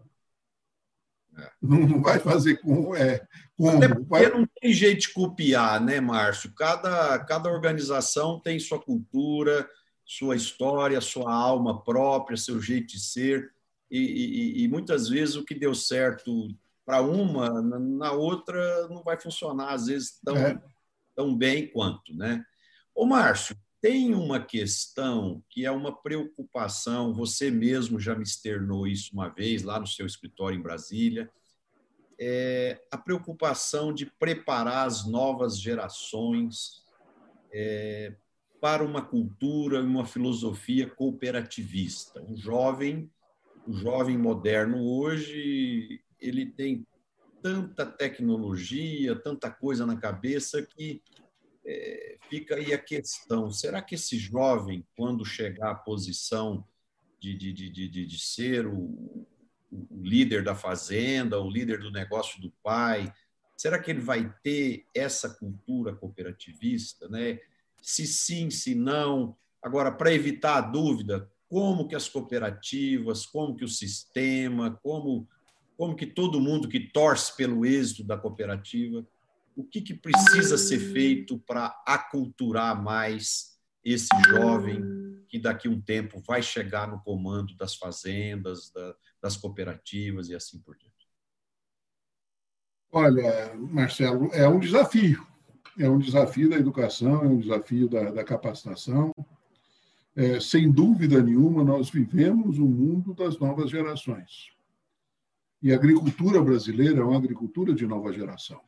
É. Não, não vai fazer com. É, como. Até porque vai... não tem jeito de copiar, né, Márcio? Cada, cada organização tem sua cultura, sua história, sua alma própria, seu jeito de ser. E, e, e muitas vezes o que deu certo para uma, na outra não vai funcionar, às vezes, tão, é. Tão bem quanto. Né? Ô, Márcio, tem uma questão que é uma preocupação, você mesmo já me externou isso uma vez lá no seu escritório em Brasília, é a preocupação de preparar as novas gerações é, para uma cultura e uma filosofia cooperativista. Um jovem, o um jovem moderno hoje, ele tem tanta tecnologia, tanta coisa na cabeça que é, fica aí a questão: será que esse jovem, quando chegar à posição de, de, de, de, de ser o, o líder da fazenda, o líder do negócio do pai, será que ele vai ter essa cultura cooperativista, né? Se sim, se não. Agora, para evitar a dúvida, como que as cooperativas, como que o sistema, como como que todo mundo que torce pelo êxito da cooperativa, o que, que precisa ser feito para aculturar mais esse jovem que daqui a um tempo vai chegar no comando das fazendas, da, das cooperativas e assim por diante? Olha, Marcelo, é um desafio. É um desafio da educação, é um desafio da, da capacitação. É, sem dúvida nenhuma, nós vivemos o mundo das novas gerações. E a agricultura brasileira é uma agricultura de nova geração.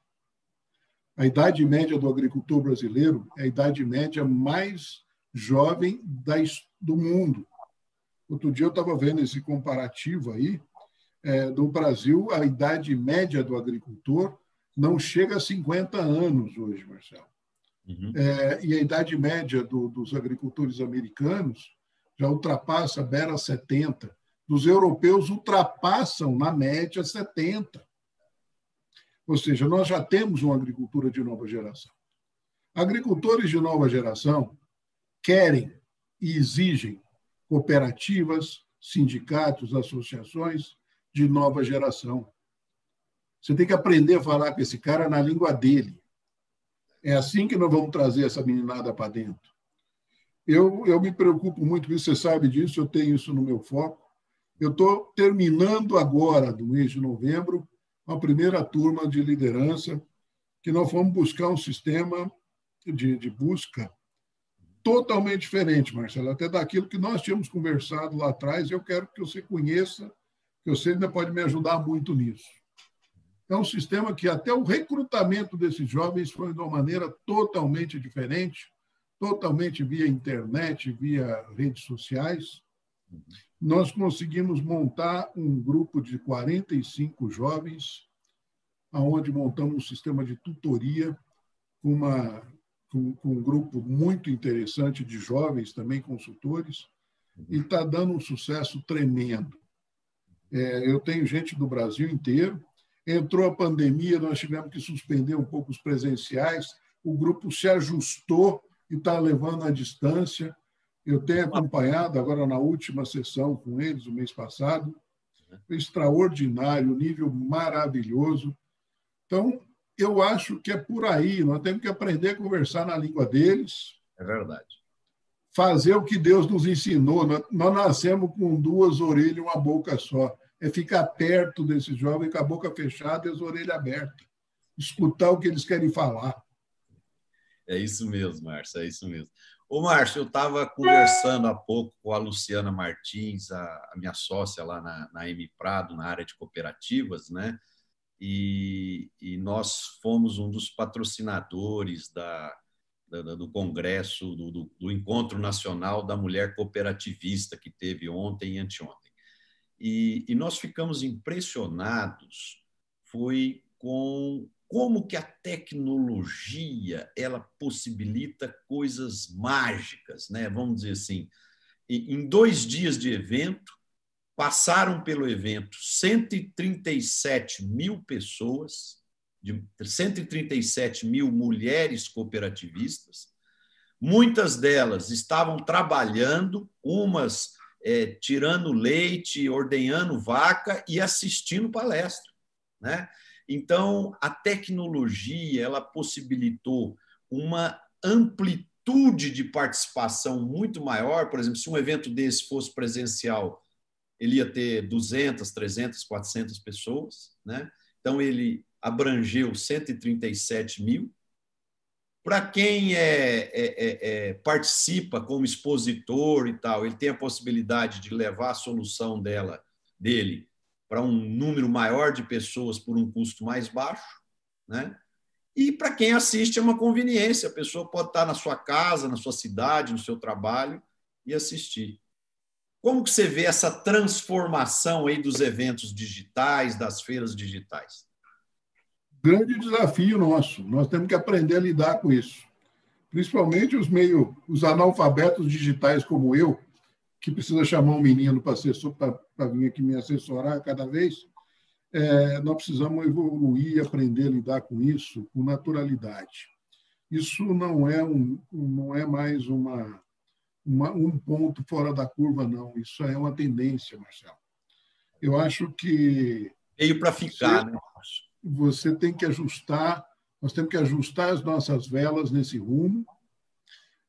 A idade média do agricultor brasileiro é a idade média mais jovem do mundo. Outro dia eu estava vendo esse comparativo aí é, do Brasil, a idade média do agricultor não chega a 50 anos hoje, Marcelo. Uhum. É, e a idade média do, dos agricultores americanos já ultrapassa, beira 70 dos europeus ultrapassam, na média, 70. Ou seja, nós já temos uma agricultura de nova geração. Agricultores de nova geração querem e exigem cooperativas, sindicatos, associações de nova geração. Você tem que aprender a falar com esse cara na língua dele. É assim que nós vamos trazer essa meninada para dentro. Eu, eu me preocupo muito com isso, você sabe disso, eu tenho isso no meu foco. Eu estou terminando agora, do mês de novembro, a primeira turma de liderança, que nós fomos buscar um sistema de, de busca totalmente diferente, Marcelo, até daquilo que nós tínhamos conversado lá atrás. Eu quero que você conheça, que você ainda pode me ajudar muito nisso. É um sistema que até o recrutamento desses jovens foi de uma maneira totalmente diferente, totalmente via internet, via redes sociais nós conseguimos montar um grupo de 45 jovens, aonde montamos um sistema de tutoria com, uma, com, com um grupo muito interessante de jovens, também consultores, e está dando um sucesso tremendo. É, eu tenho gente do Brasil inteiro. Entrou a pandemia, nós tivemos que suspender um pouco os presenciais. O grupo se ajustou e está levando à distância. Eu tenho acompanhado agora na última sessão com eles, o mês passado, extraordinário, nível maravilhoso. Então, eu acho que é por aí, nós temos que aprender a conversar na língua deles. É verdade. Fazer o que Deus nos ensinou. Nós, nascemos com duas orelhas e uma boca só. É ficar perto desses jovens com a boca fechada e as orelhas abertas. Escutar o que eles querem falar. É isso mesmo, Márcio, é isso mesmo. Ô, Márcio, eu estava conversando há pouco com a Luciana Martins, a, a minha sócia lá na, na M Prado, na área de cooperativas, né? E, e nós fomos um dos patrocinadores da, da do Congresso, do, do, do, Encontro Nacional da Mulher Cooperativista, que teve ontem e anteontem. E, e nós ficamos impressionados, foi com como que a tecnologia ela possibilita coisas mágicas, né? Vamos dizer assim, em dois dias de evento passaram pelo evento 137 mil pessoas, de 137 mil mulheres cooperativistas, Muitas delas estavam trabalhando, umas é, tirando leite, ordenhando vaca e assistindo palestra. Né? Então, a tecnologia ela possibilitou uma amplitude de participação muito maior. Por exemplo, se um evento desse fosse presencial, ele ia ter 200, 300, 400 pessoas. Né? Então, ele abrangeu 137 mil. Para quem é, é, é, é, participa como expositor e tal, ele tem a possibilidade de levar a solução dela, dele para um número maior de pessoas por um custo mais baixo. Né? E para quem assiste é uma conveniência, a pessoa pode estar na sua casa, na sua cidade, no seu trabalho e assistir. Como que você vê essa transformação aí dos eventos digitais, das feiras digitais? grande desafio nosso. Nós temos que aprender a lidar com isso. Principalmente os meio, os analfabetos digitais como eu, que precisa chamar um menino para vir aqui me assessorar cada vez. É, nós precisamos evoluir, aprender a lidar com isso com naturalidade. Isso não é um, não é mais uma, uma um ponto fora da curva, não. Isso é uma tendência, Marcelo. Eu acho que veio para ficar, né? você tem que ajustar, nós temos que ajustar as nossas velas nesse rumo.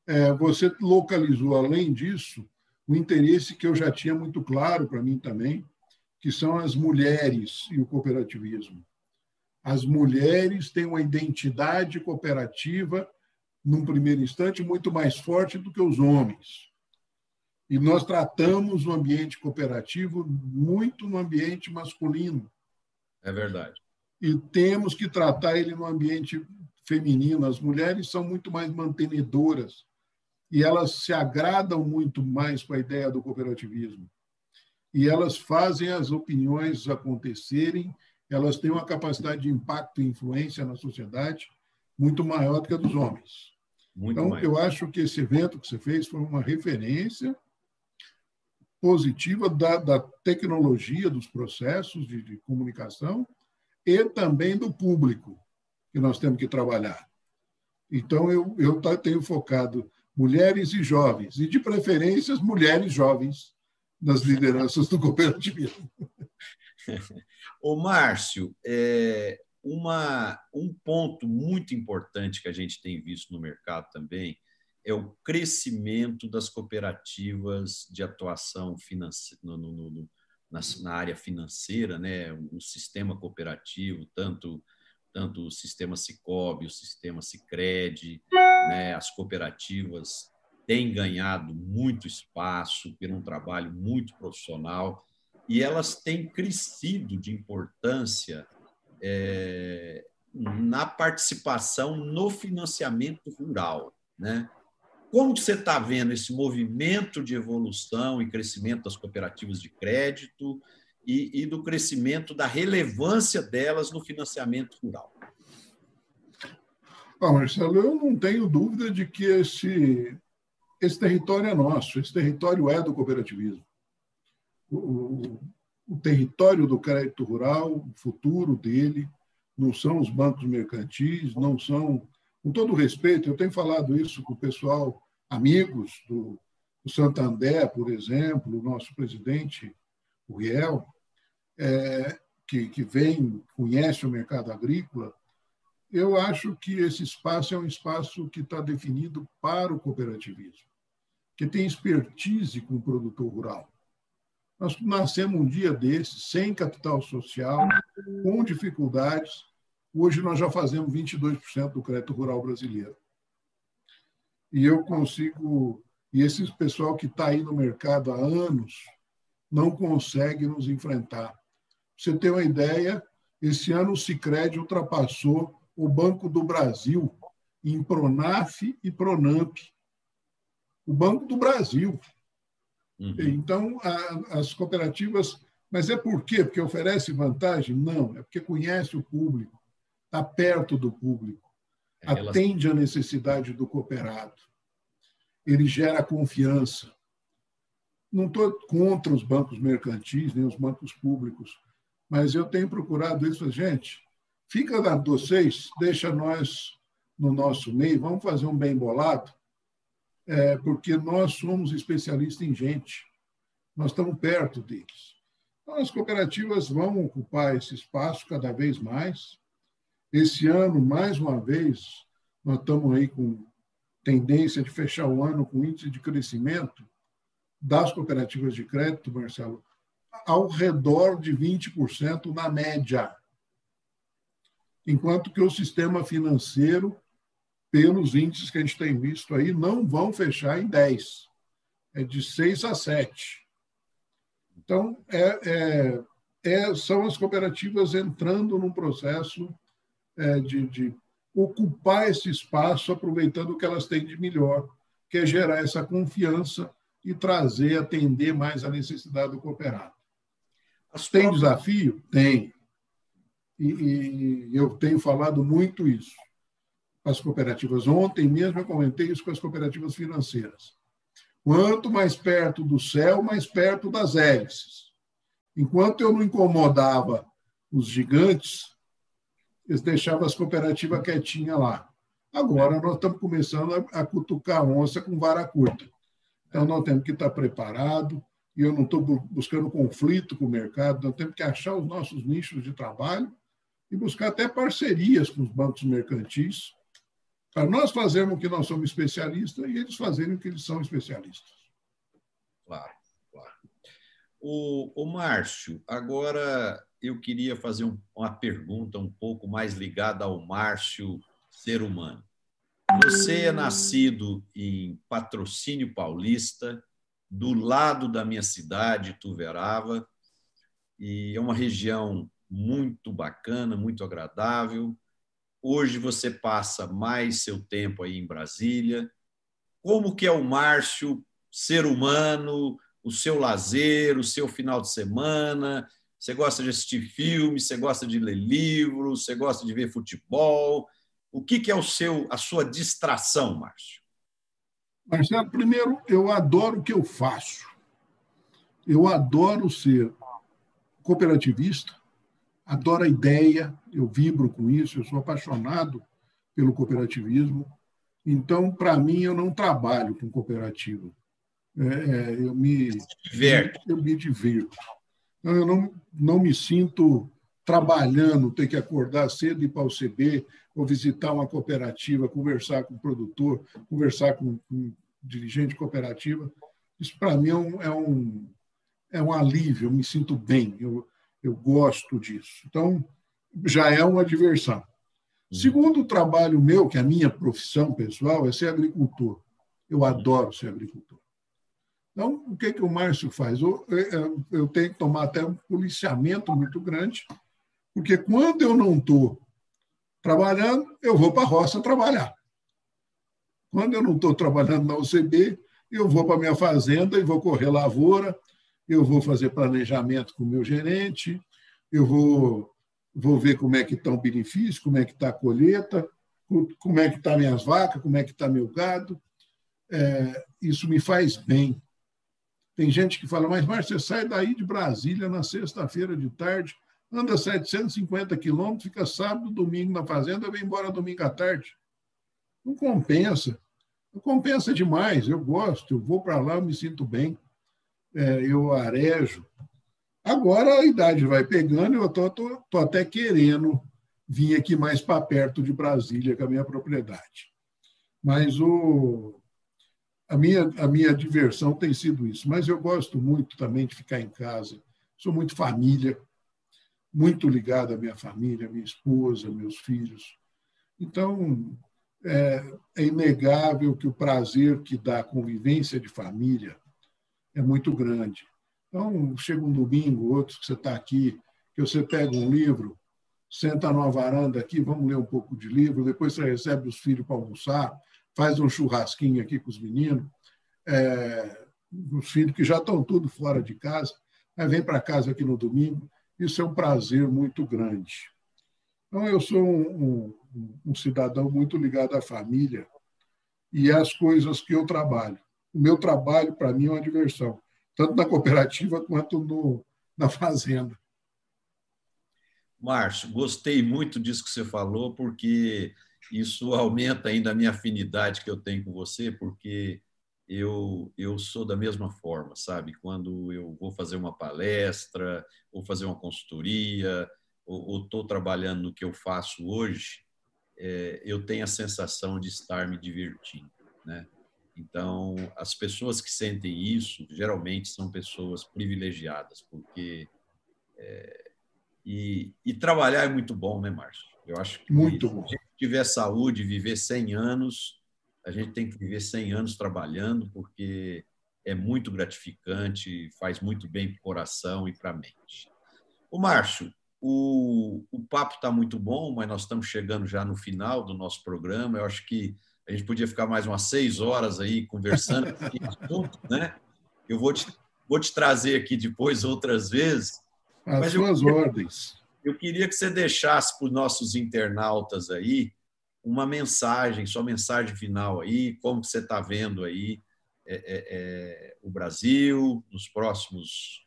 É, você localizou, além disso, o interesse que eu já tinha muito claro para mim também, que são as mulheres e o cooperativismo. As mulheres têm uma identidade cooperativa, num primeiro instante, muito mais forte do que os homens. E nós tratamos o ambiente cooperativo muito no ambiente masculino. É verdade e temos que tratar ele no ambiente feminino. As mulheres são muito mais mantenedoras e elas se agradam muito mais com a ideia do cooperativismo. E elas fazem as opiniões acontecerem, elas têm uma capacidade de impacto e influência na sociedade muito maior do que a dos homens. Muito então, eu acho que esse evento que você fez foi uma referência positiva da, da tecnologia, dos processos de, de comunicação e também do público que nós temos que trabalhar. Então, eu, eu tenho focado mulheres e jovens, e de preferência mulheres jovens nas lideranças do [LAUGHS] cooperativismo. Ô, Márcio, é, uma, um ponto muito importante que a gente tem visto no mercado também é o crescimento das cooperativas de atuação financeira, no, no, no, na, na área financeira, né, o sistema cooperativo, tanto tanto o sistema Sicob, o sistema Sicredi, né, as cooperativas têm ganhado muito espaço por um trabalho muito profissional e elas têm crescido de importância é, na participação no financiamento rural, né? Como você está vendo esse movimento de evolução e crescimento das cooperativas de crédito e, e do crescimento da relevância delas no financiamento rural? Ah, Marcelo, eu não tenho dúvida de que esse, esse território é nosso, esse território é do cooperativismo. O, o território do crédito rural, o futuro dele, não são os bancos mercantis, não são com todo respeito, eu tenho falado isso com o pessoal, amigos do, do Santander, por exemplo, o nosso presidente, o Riel, é, que, que vem, conhece o mercado agrícola, eu acho que esse espaço é um espaço que está definido para o cooperativismo, que tem expertise com o produtor rural. Nós nascemos um dia desses, sem capital social, com dificuldades, Hoje nós já fazemos 22% do crédito rural brasileiro. E eu consigo. E esse pessoal que está aí no mercado há anos não consegue nos enfrentar. Pra você ter uma ideia, esse ano o Sicredi ultrapassou o Banco do Brasil em Pronaf e Pronamp. O Banco do Brasil. Uhum. Então, a, as cooperativas. Mas é por quê? Porque oferece vantagem? Não, é porque conhece o público está perto do público, é atende à necessidade do cooperado, ele gera confiança. Não estou contra os bancos mercantis, nem os bancos públicos, mas eu tenho procurado isso, gente. Fica na vocês, deixa nós no nosso meio, vamos fazer um bem bolado. é, porque nós somos especialistas em gente, nós estamos perto deles. Então, as cooperativas vão ocupar esse espaço cada vez mais. Esse ano, mais uma vez, nós estamos aí com tendência de fechar o ano com índice de crescimento das cooperativas de crédito, Marcelo, ao redor de 20% na média. Enquanto que o sistema financeiro pelos índices que a gente tem visto aí, não vão fechar em 10. É de 6 a 7. Então, é, é, é, são as cooperativas entrando num processo é, de, de ocupar esse espaço, aproveitando o que elas têm de melhor, que é gerar essa confiança e trazer, atender mais a necessidade do cooperado. As tem próprias... desafio? Tem. E, e, eu tenho falado muito isso as cooperativas. Ontem mesmo eu comentei isso com as cooperativas financeiras. Quanto mais perto do céu, mais perto das hélices. Enquanto eu não incomodava os gigantes, eles deixavam as cooperativas quietinhas lá. Agora nós estamos começando a, cutucar onça com vara curta. Então nós temos que estar preparado e eu não estou buscando conflito com o mercado, nós temos que achar os nossos nichos de trabalho e buscar até parcerias com os bancos mercantis para nós fazermos o que nós somos especialistas e eles fazerem o que eles são especialistas. Claro, claro. O, o Márcio, agora eu queria fazer um, uma pergunta um pouco mais ligada ao Márcio ser humano. Você é nascido em Patrocínio Paulista, do lado da minha cidade, Tuverava, e é uma região muito bacana, muito agradável. Hoje você passa mais seu tempo aí em Brasília. Como que é o Márcio, ser humano, o seu lazer, o seu final de semana? Você gosta de assistir filmes, você gosta de ler livros, você gosta de ver futebol? O que, que é o seu, a sua distração, Márcio? Marcelo, primeiro, eu adoro o que eu faço. Eu adoro ser cooperativista, adoro a ideia, eu vibro com isso, eu sou apaixonado pelo cooperativismo. Então, para mim, eu não trabalho com cooperativa. É, é, eu, me, eu me divirto. Então, eu não, não me sinto trabalhando, ter que acordar cedo e ir para o CB, ou visitar uma cooperativa, conversar com o produtor, conversar com, com dirigente cooperativa. Isso, para mim, é um, é, um, é um alívio, eu me sinto bem. Eu, eu gosto disso. Então, já é uma diversão. Uhum. Segundo trabalho meu, que é a minha profissão pessoal, é ser agricultor. Eu adoro ser agricultor. Então, o que, que o Márcio faz? Eu, eu, eu tenho que tomar até um policiamento muito grande, porque quando eu não estou trabalhando, eu vou para a roça trabalhar. Quando eu não estou trabalhando na UCB, eu vou para a minha fazenda e vou correr lavoura, eu vou fazer planejamento com o meu gerente, eu vou, vou ver como é que está o benefício, como é que está a colheita, como é que estão tá minhas vacas, como é que está meu gado. É, isso me faz bem. Tem gente que fala, mas Márcio, você sai daí de Brasília na sexta-feira de tarde, anda 750 quilômetros, fica sábado, domingo na fazenda, vem embora domingo à tarde. Não compensa. Não compensa demais. Eu gosto, eu vou para lá, eu me sinto bem é, eu arejo. Agora a idade vai pegando, eu estou até querendo vir aqui mais para perto de Brasília com a minha propriedade. Mas o, a, minha, a minha diversão tem sido isso. Mas eu gosto muito também de ficar em casa. Sou muito família, muito ligado à minha família, minha esposa, meus filhos. Então, é, é inegável que o prazer que dá a convivência de família é muito grande. Então, chega um domingo, outro que você está aqui, que você pega um livro, senta numa varanda aqui, vamos ler um pouco de livro, depois você recebe os filhos para almoçar, faz um churrasquinho aqui com os meninos, é, os filhos que já estão tudo fora de casa, mas vem para casa aqui no domingo, isso é um prazer muito grande. Então, eu sou um, um, um cidadão muito ligado à família e às coisas que eu trabalho o meu trabalho, para mim, é uma diversão, tanto na cooperativa quanto no, na fazenda. Márcio, gostei muito disso que você falou, porque isso aumenta ainda a minha afinidade que eu tenho com você, porque eu, eu sou da mesma forma, sabe? Quando eu vou fazer uma palestra, ou fazer uma consultoria, ou estou trabalhando no que eu faço hoje, é, eu tenho a sensação de estar me divertindo, né? Então, as pessoas que sentem isso, geralmente são pessoas privilegiadas, porque. É, e, e, trabalhar é muito bom, né, Márcio? Eu acho que muito bom. se a gente tiver saúde, viver 100 anos, a gente tem que viver 100 anos trabalhando, porque é muito gratificante, faz muito bem para o coração e para a mente. O Márcio, o, o papo está muito bom, mas nós estamos chegando já no final do nosso programa. Eu acho que a gente podia ficar mais umas seis horas aí conversando [LAUGHS] né? Eu vou te, vou te trazer aqui depois outras vezes. As mas suas eu, ordens. Eu queria que você deixasse para os nossos internautas aí uma mensagem, sua mensagem final aí, como você está vendo aí é, é, é, o Brasil nos próximos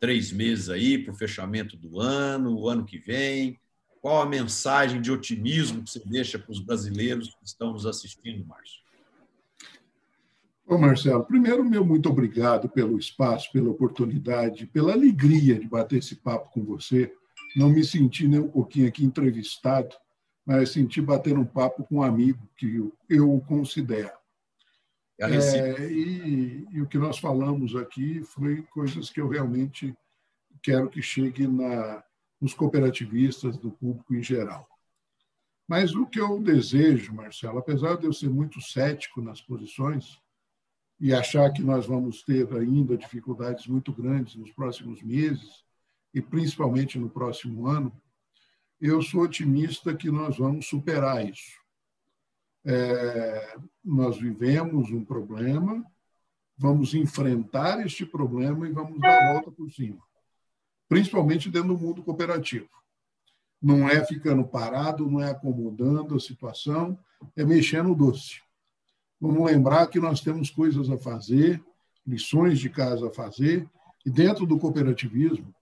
três meses aí para o fechamento do ano, o ano que vem. Qual a mensagem de otimismo que você deixa para os brasileiros que estão nos assistindo, Márcio? Ô Marcelo, primeiro, meu muito obrigado pelo espaço, pela oportunidade, pela alegria de bater esse papo com você. Não me senti nem um pouquinho aqui entrevistado, mas senti bater um papo com um amigo que eu considero. É, e, e, o que nós falamos aqui foi coisas que eu realmente quero que chegue na, nos cooperativistas, do público em geral. Mas o que eu desejo, Marcelo, apesar de eu ser muito cético nas posições e achar que nós vamos ter ainda dificuldades muito grandes nos próximos meses e principalmente no próximo ano, eu sou otimista que nós vamos superar isso. É, nós vivemos um problema, vamos enfrentar este problema e vamos dar a volta por cima, principalmente dentro do mundo cooperativo. Não é ficando parado, não é acomodando a situação, é mexer no doce. Vamos lembrar que nós temos coisas a fazer, lições de casa a fazer, e dentro do cooperativismo,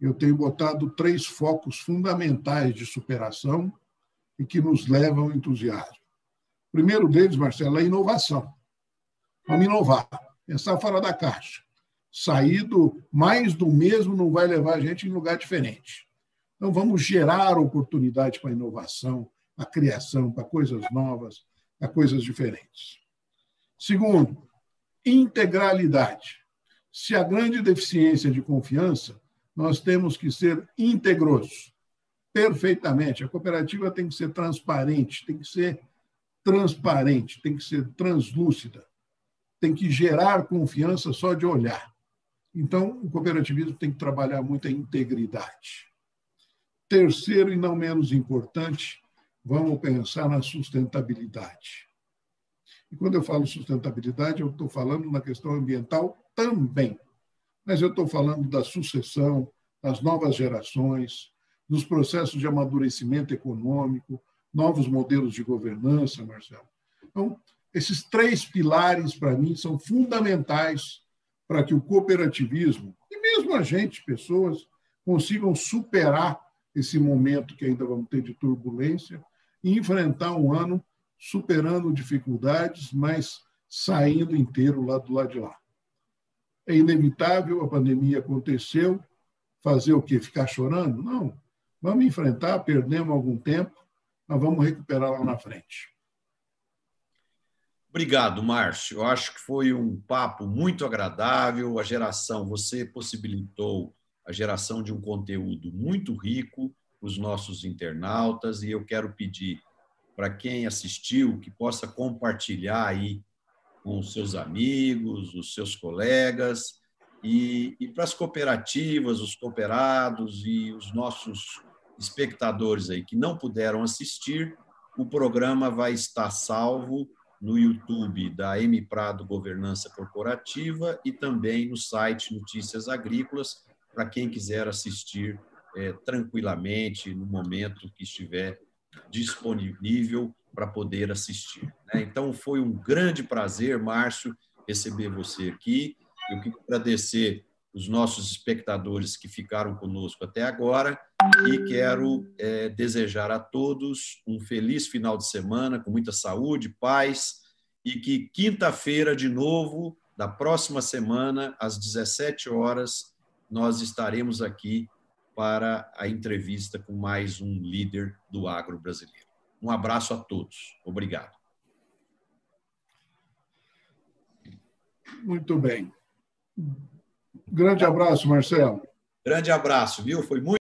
eu tenho botado três focos fundamentais de superação e que nos levam ao entusiasmo. O primeiro deles, Marcelo, é a inovação. Vamos inovar, pensar fora da caixa. Sair do mais do mesmo não vai levar a gente em lugar diferente. Então, vamos gerar oportunidade para a inovação, para a criação, para coisas novas, para coisas diferentes. Segundo, integralidade. Se a grande deficiência de confiança nós temos que ser íntegros, perfeitamente. A cooperativa tem que ser transparente, tem que ser transparente, tem que ser translúcida, tem que gerar confiança só de olhar. Então, o cooperativismo tem que trabalhar muito a integridade. Terceiro e não menos importante, vamos pensar na sustentabilidade. E quando eu falo sustentabilidade, eu estou falando na questão ambiental também mas eu estou falando da sucessão, das novas gerações, dos processos de amadurecimento econômico, novos modelos de governança, Marcelo. Então, esses três pilares, para mim, são fundamentais para que o cooperativismo, e mesmo a gente, pessoas, consigam superar esse momento que ainda vamos ter de turbulência e enfrentar um ano superando dificuldades, mas saindo inteiro lá do lado de lá é inevitável, a pandemia aconteceu, fazer o quê? Ficar chorando? Não. Vamos enfrentar, perdemos algum tempo, mas vamos recuperar lá na frente. Obrigado, Márcio. Eu acho que foi um papo muito agradável. A geração, você possibilitou a geração de um conteúdo muito rico para os nossos internautas e eu quero pedir para quem assistiu que possa compartilhar aí com os seus amigos, os seus colegas, e, e para as cooperativas, os cooperados e os nossos espectadores aí que não puderam assistir, o programa vai estar salvo no YouTube da M Prado Governança Corporativa e também no site Notícias Agrícolas, para quem quiser assistir é, tranquilamente no momento que estiver disponível para poder assistir. Né? Então, foi um grande prazer, Márcio, receber você aqui. Eu quero agradecer os nossos espectadores que ficaram conosco até agora e quero é, desejar a todos um feliz final de semana, com muita saúde, paz e que quinta-feira, de novo, da próxima semana, às 17 horas, nós estaremos aqui para a entrevista com mais um líder do agro brasileiro. Um abraço a todos. Obrigado. Muito bem. Grande abraço, Marcelo. Grande abraço, viu? Foi muito